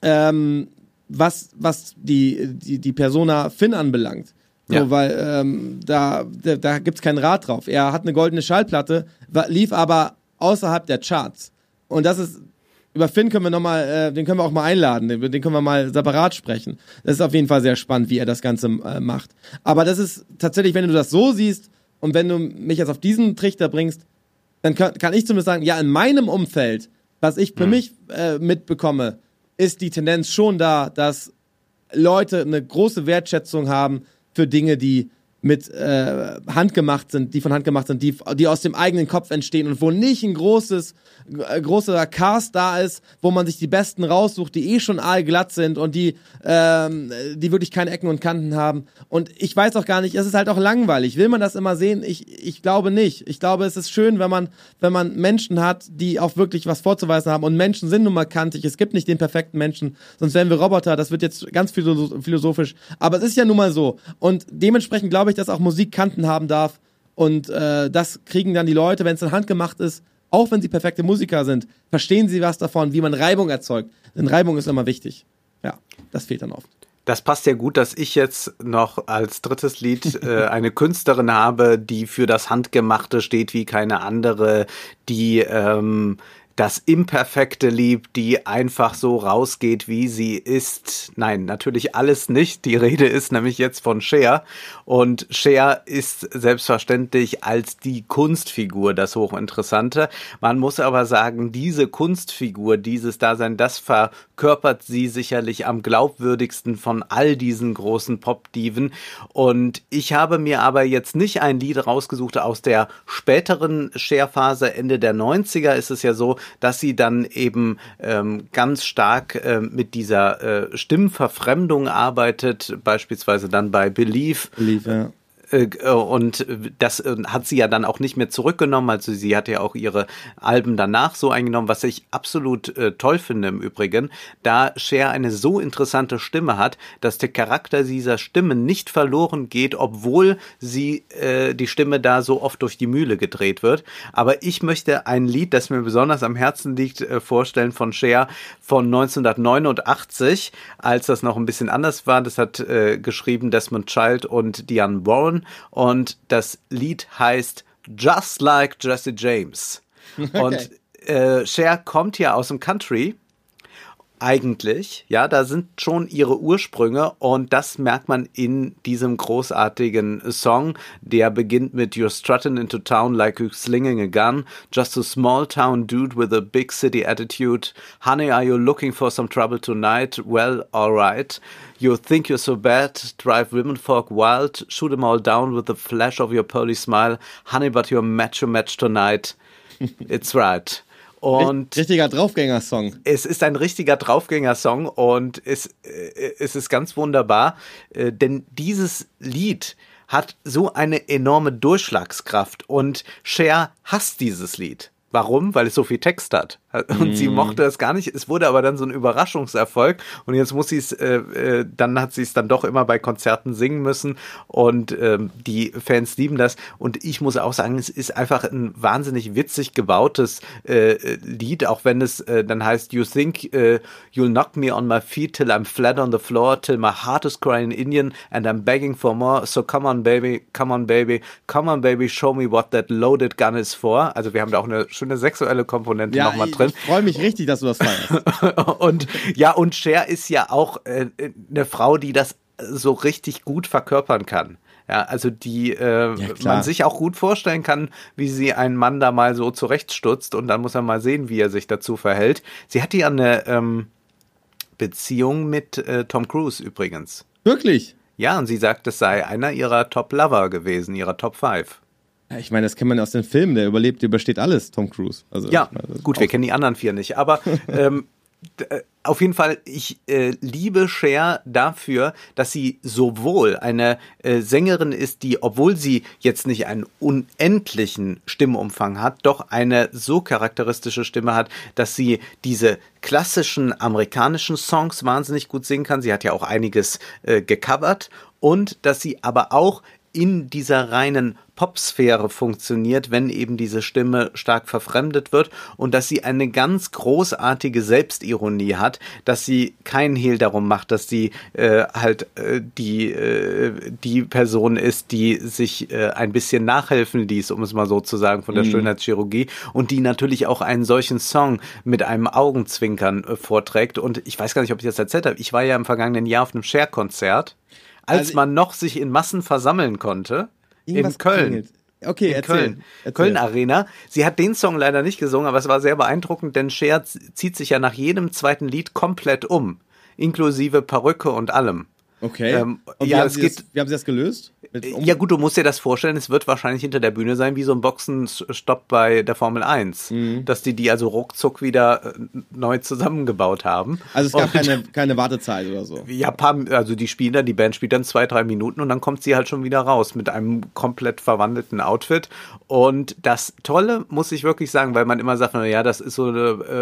C: ähm, was, was die, die, die Persona Finn anbelangt. So,
D: Ja.
C: weil ähm, da, da, da gibt's keinen Rat drauf. Er hat eine goldene Schallplatte, lief aber außerhalb der Charts. Und das ist, über Finn können wir nochmal, äh, den können wir auch mal einladen, den, den können wir mal separat sprechen. Das ist auf jeden Fall sehr spannend, wie er das Ganze äh, macht. Aber das ist tatsächlich, wenn du das so siehst und wenn du mich jetzt auf diesen Trichter bringst, dann kann, kann ich zumindest sagen, ja, in meinem Umfeld, was ich für mich äh, mitbekomme, ist die Tendenz schon da, dass Leute eine große Wertschätzung haben für Dinge, die mit äh, handgemacht sind, die von Hand gemacht sind, die, die aus dem eigenen Kopf entstehen und wo nicht ein großes, äh, großer Cast da ist, wo man sich die Besten raussucht, die eh schon aalglatt sind und die, ähm, die wirklich keine Ecken und Kanten haben. Und ich weiß auch gar nicht, es ist halt auch langweilig. Will man das immer sehen? Ich, ich glaube nicht. Ich glaube, es ist schön, wenn man, wenn man Menschen hat, die auch wirklich was vorzuweisen haben. Und Menschen sind nun mal kantig. Es gibt nicht den perfekten Menschen, sonst wären wir Roboter. Das wird jetzt ganz philo- philosophisch. Aber es ist ja nun mal so. Und dementsprechend glaube ich, dass auch Musik Kanten haben darf. Und äh, das kriegen dann die Leute, wenn es in Hand gemacht ist, auch wenn sie perfekte Musiker sind, verstehen sie was davon, wie man Reibung erzeugt. Denn Reibung ist immer wichtig. Ja, das fehlt dann oft.
D: Das passt ja gut, dass ich jetzt noch als drittes Lied äh, eine Künstlerin habe, die für das Handgemachte steht wie keine andere, die ähm, das Imperfekte liebt, die einfach so rausgeht, wie sie ist. Nein, natürlich alles nicht. Die Rede ist nämlich jetzt von Cher. Und Cher ist selbstverständlich als die Kunstfigur das Hochinteressante. Man muss aber sagen, diese Kunstfigur, dieses Dasein, das verkörpert sie sicherlich am glaubwürdigsten von all diesen großen Pop-Diven. Und ich habe mir aber jetzt nicht ein Lied rausgesucht aus der späteren Cher-Phase, Ende der 90er ist es ja so, dass sie dann eben ähm, ganz stark ähm, mit dieser äh, Stimmverfremdung arbeitet, beispielsweise dann bei Believe.
C: Lief, ja.
D: Äh, äh, Und das äh, hat sie ja dann auch nicht mehr zurückgenommen. Also sie hat ja auch ihre Alben danach so eingenommen, was ich absolut toll finde im Übrigen, da Cher eine so interessante Stimme hat, dass der Charakter dieser Stimme nicht verloren geht, obwohl sie äh, die Stimme da so oft durch die Mühle gedreht wird. Aber ich möchte ein Lied, das mir besonders am Herzen liegt, äh, vorstellen von Cher von 1989, als das noch ein bisschen anders war. Das hat äh, geschrieben Desmond Child und Diane Warren und das Lied heißt Just Like Jesse James. Und äh, Cher kommt ja aus dem Country eigentlich, ja, da sind schon ihre Ursprünge und das merkt man in diesem großartigen Song, der beginnt mit You're strutting into town like you're slinging a gun, just a small town dude with a big city attitude. Honey, are you looking for some trouble tonight? Well, alright. You think you're so bad, drive women folk wild, shoot 'em all down with the flash of your pearly smile. Honey, but you're macho match tonight. It's right. Und
C: Richtiger Draufgänger-Song.
D: es ist ein richtiger Draufgänger-Song und es, äh, es ist ganz wunderbar, äh, denn dieses Lied hat so eine enorme Durchschlagskraft und Cher hasst dieses Lied. Warum? Weil es so viel Text hat. Und sie mochte es gar nicht. Es wurde aber dann so ein Überraschungserfolg. Und jetzt muss sie es, äh, äh, dann hat sie es dann doch immer bei Konzerten singen müssen. Und ähm, die Fans lieben das. Und ich muss auch sagen, es ist einfach ein wahnsinnig witzig gebautes äh, Lied, auch wenn es äh, dann heißt, You think äh, you'll knock me on my feet till I'm flat on the floor, till my heart is crying Indian and I'm begging for more. So come on, baby, come on, baby, come on, baby, show me what that loaded gun is for. Also wir haben da auch eine schöne sexuelle Komponente
C: Ja,
D: nochmal
C: ich, ich freue mich richtig, dass du das feierst.
D: und ja, und Cher ist ja auch äh, eine Frau, die das so richtig gut verkörpern kann. Ja, also die äh,
C: klar.
D: man sich auch gut vorstellen kann, wie sie einen Mann da mal so zurechtstutzt und dann muss er mal sehen, wie er sich dazu verhält. Sie hatte ja eine ähm, Beziehung mit äh, Tom Cruise übrigens.
C: Wirklich?
D: Ja, und sie sagt, es sei einer ihrer Top Lover gewesen, ihrer Top 5.
C: Ja, ich meine, das kennt man aus den Filmen, der überlebt, der übersteht alles, Tom Cruise. Also,
D: Ja,
C: meine,
D: gut, wir kennen die anderen vier nicht, aber ähm, äh, auf jeden Fall, ich äh, liebe Cher dafür, dass sie sowohl eine äh, Sängerin ist, die, obwohl sie jetzt nicht einen unendlichen Stimmumfang hat, doch eine so charakteristische Stimme hat, dass sie diese klassischen amerikanischen Songs wahnsinnig gut singen kann. Sie hat ja auch einiges äh, gecovert und dass sie aber auch in dieser reinen Popsphäre funktioniert, wenn eben diese Stimme stark verfremdet wird und dass sie eine ganz großartige Selbstironie hat, dass sie keinen Hehl darum macht, dass sie äh, halt äh, die äh, die Person ist, die sich äh, ein bisschen nachhelfen ließ, um es mal so zu sagen, von der Schönheitschirurgie und die natürlich auch einen solchen Song mit einem Augenzwinkern äh, vorträgt. Und ich weiß gar nicht, ob ich das erzählt habe. Ich war ja im vergangenen Jahr auf einem Share-Konzert, als
C: Also-
D: man noch sich in Massen versammeln konnte. In Köln.
C: klingelt. Okay,
D: In
C: erzähl.
D: Köln.
C: Erzähl.
D: Köln Arena. Sie hat den Song leider nicht gesungen, aber es war sehr beeindruckend, denn Cher zieht sich ja nach jedem zweiten Lied komplett um. Inklusive Perücke und allem.
C: Okay.
D: Ähm,
C: Und wie,
D: ja,
C: haben
D: es
C: sie
D: geht-
C: das, wie haben Sie das gelöst? Mit um-
D: Ja gut, du musst dir das vorstellen, es wird wahrscheinlich hinter der Bühne sein, wie so ein Boxenstopp bei der Formel 1.
C: Mhm.
D: Dass die die also ruckzuck wieder äh, neu zusammengebaut haben.
C: Also es gab
D: Und-
C: keine, keine Wartezeit oder so.
D: Ja, paar, also die spielen dann, die Band spielt dann zwei, drei Minuten und dann kommt sie halt schon wieder raus mit einem komplett verwandelten Outfit. Und das Tolle muss ich wirklich sagen, weil man immer sagt, na ja, das ist so eine,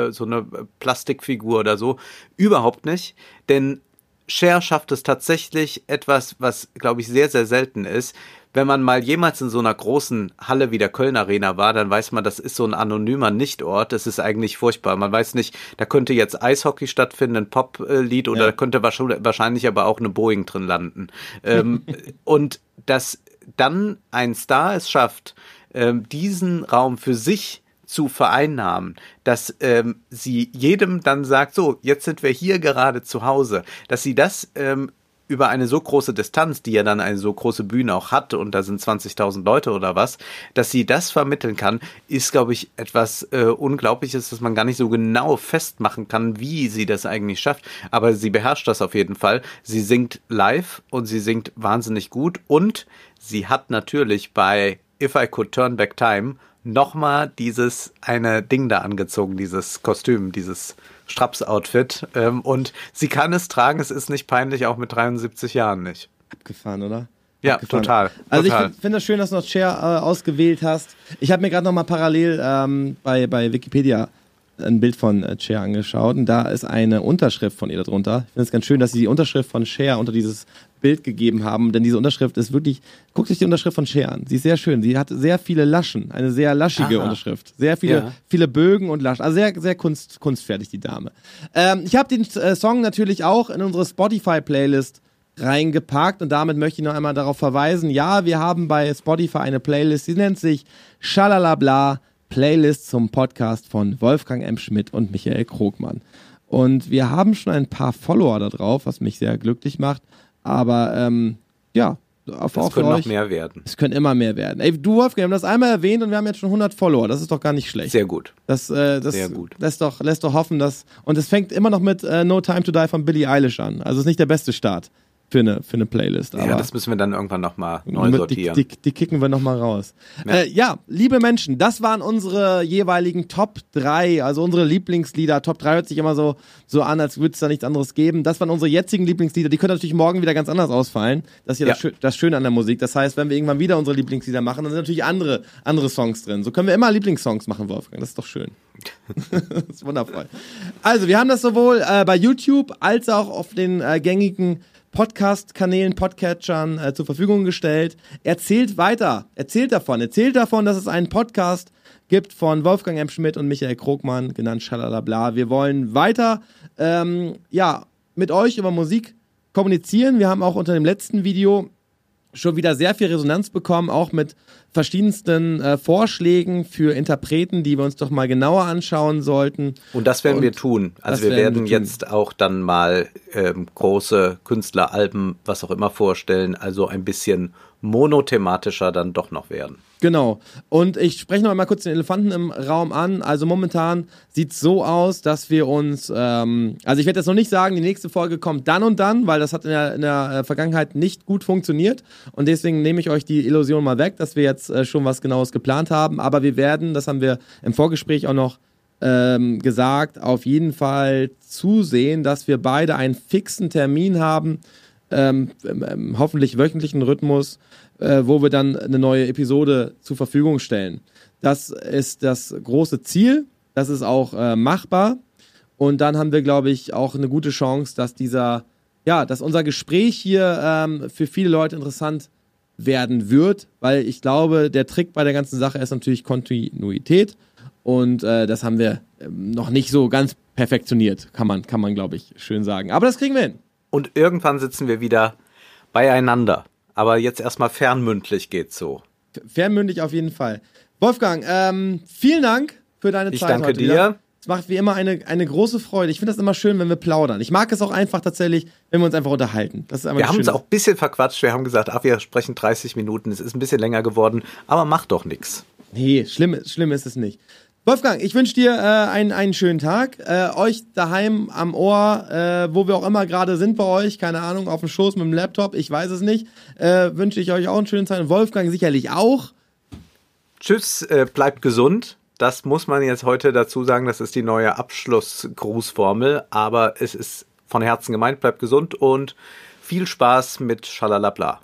D: äh, so eine Plastikfigur oder so. Überhaupt nicht. Denn Cher schafft es tatsächlich etwas, was, glaube ich, sehr, sehr selten ist. Wenn man mal jemals in so einer großen Halle wie der Köln Arena war, dann weiß man, das ist so ein anonymer Nichtort. Das ist eigentlich furchtbar. Man weiß nicht, da könnte jetzt Eishockey stattfinden, ein Poplied oder
C: Ja.
D: da könnte wahrscheinlich aber auch eine Boeing drin landen. ähm, und dass dann ein Star es schafft, ähm, diesen Raum für sich zu vereinnahmen, dass ähm, sie jedem dann sagt, so, jetzt sind wir hier gerade zu Hause, dass sie das ähm, über eine so große Distanz, die ja dann eine so große Bühne auch hat und da sind 20.000 Leute oder was, dass sie das vermitteln kann, ist, glaube ich, etwas äh, Unglaubliches, dass man gar nicht so genau festmachen kann, wie sie das eigentlich schafft. Aber sie beherrscht das auf jeden Fall. Sie singt live und sie singt wahnsinnig gut und sie hat natürlich bei If I Could Turn Back Time nochmal dieses eine Ding da angezogen, dieses Kostüm, dieses Straps-Outfit. Ähm, und sie kann es tragen, es ist nicht peinlich, auch mit 73 Jahren nicht.
C: Abgefahren, oder?
D: Ja,
C: Abgefahren.
D: total,
C: Also
D: total.
C: ich finde das schön, dass du noch Cher äh, ausgewählt hast. Ich habe mir gerade noch mal parallel ähm, bei, bei Wikipedia ein Bild von äh, Cher angeschaut und da ist eine Unterschrift von ihr darunter. Ich finde es ganz schön, dass sie die Unterschrift von Cher unter dieses Bild gegeben haben, denn diese Unterschrift ist wirklich, guckt euch die Unterschrift von Cher an. Sie ist sehr schön. Sie hat sehr viele Laschen, eine sehr laschige
D: Aha.
C: Unterschrift. Sehr viele,
D: Ja.
C: viele Bögen und Laschen. Also sehr, sehr kunst, kunstfertig, die Dame. Ähm, ich habe den äh, Song natürlich auch in unsere Spotify-Playlist reingepackt und damit möchte ich noch einmal darauf verweisen, ja, wir haben bei Spotify eine Playlist, die nennt sich Schalalabla Playlist zum Podcast von Wolfgang M. Schmidt und Michael Krogmann. Und wir haben schon ein paar Follower da drauf, was mich sehr glücklich macht, aber ähm, ja, auf für
D: können noch mehr werden.
C: Es können immer mehr werden. Ey, du Wolfgang, wir haben das einmal erwähnt und wir haben jetzt schon 100 Follower. Das ist doch gar nicht schlecht.
D: Sehr gut.
C: Das, äh, das
D: Sehr gut.
C: Lässt, doch, lässt doch hoffen, dass. Und es fängt immer noch mit äh, No Time to Die von Billie Eilish an. Also ist nicht der beste Start für eine, für eine Playlist. Aber
D: ja, das müssen wir dann irgendwann nochmal neu sortieren.
C: Die, die, die kicken wir nochmal raus. Ja. Äh, ja, liebe Menschen, das waren unsere jeweiligen Top 3, also unsere Lieblingslieder. Top 3 hört sich immer so, so an, als würde es da nichts anderes geben. Das waren unsere jetzigen Lieblingslieder. Die können natürlich morgen wieder ganz anders ausfallen. Das ist ja,
D: Ja.
C: Das, das Schöne an der Musik. Das heißt, wenn wir irgendwann wieder unsere Lieblingslieder machen, dann sind natürlich andere, andere Songs drin. So können wir immer Lieblingssongs machen, Wolfgang. Das ist doch schön. das ist wundervoll. Also, wir haben das sowohl äh, bei YouTube als auch auf den äh, gängigen Podcast-Kanälen, Podcatchern äh, zur Verfügung gestellt. Erzählt weiter, erzählt davon, erzählt davon, dass es einen Podcast gibt von Wolfgang M. Schmidt und Michael Krogmann, genannt Schalalabla. Wir wollen weiter, ähm, ja, mit euch über Musik kommunizieren. Wir haben auch unter dem letzten Video schon wieder sehr viel Resonanz bekommen, auch mit verschiedensten äh, Vorschlägen für Interpreten, die wir uns doch mal genauer anschauen sollten.
D: Und das werden
C: Und
D: wir tun. Also wir
C: werden
D: werden
C: wir
D: jetzt auch dann mal ähm, große Künstleralben, was auch immer vorstellen. Also ein bisschen monothematischer dann doch noch werden.
C: Genau. Und ich spreche noch einmal kurz den Elefanten im Raum an. Also momentan sieht es so aus, dass wir uns, ähm, also ich werde jetzt noch nicht sagen, die nächste Folge kommt dann und dann, weil das hat in der, in der äh, Vergangenheit nicht gut funktioniert. Und deswegen nehme ich euch die Illusion mal weg, dass wir jetzt äh, schon was Genaues geplant haben. Aber wir werden, das haben wir im Vorgespräch auch noch ähm, gesagt, auf jeden Fall zusehen, dass wir beide einen fixen Termin haben, ähm, hoffentlich wöchentlichen Rhythmus, äh, wo wir dann eine neue Episode zur Verfügung stellen. Das ist das große Ziel, das ist auch äh, machbar und dann haben wir, glaube ich, auch eine gute Chance, dass dieser, ja, dass unser Gespräch hier ähm, für viele Leute interessant werden wird, weil ich glaube, der Trick bei der ganzen Sache ist natürlich Kontinuität und äh, das haben wir ähm, noch nicht so ganz perfektioniert, kann man, kann man, glaube ich, schön sagen. Aber das kriegen wir hin.
D: Und irgendwann sitzen wir wieder beieinander. Aber jetzt erstmal fernmündlich geht's so.
C: Fernmündlich auf jeden Fall. Wolfgang, ähm, vielen Dank für deine
D: Ich
C: Zeit
D: danke
C: heute
D: dir.
C: Wieder. Es macht wie immer eine, eine große Freude. Ich finde das immer schön, wenn wir plaudern. Ich mag es auch einfach tatsächlich, wenn wir uns einfach unterhalten. Das ist einfach
D: Wir haben uns auch ein bisschen verquatscht. Wir haben gesagt, ach, wir sprechen 30 Minuten. Es ist ein bisschen länger geworden, aber macht doch nichts.
C: Nee, schlimm, schlimm ist es nicht. Wolfgang, ich wünsche dir äh, einen, einen schönen Tag. Äh, euch daheim am Ohr, äh, wo wir auch immer gerade sind bei euch, keine Ahnung, auf dem Schoß mit dem Laptop, ich weiß es nicht, äh, wünsche ich euch auch einen schönen Tag. Wolfgang sicherlich auch.
D: Tschüss, äh, bleibt gesund. Das muss man jetzt heute dazu sagen. Das ist die neue Abschlussgrußformel. Aber es ist von Herzen gemeint. Bleibt gesund und viel Spaß mit Schalalabla.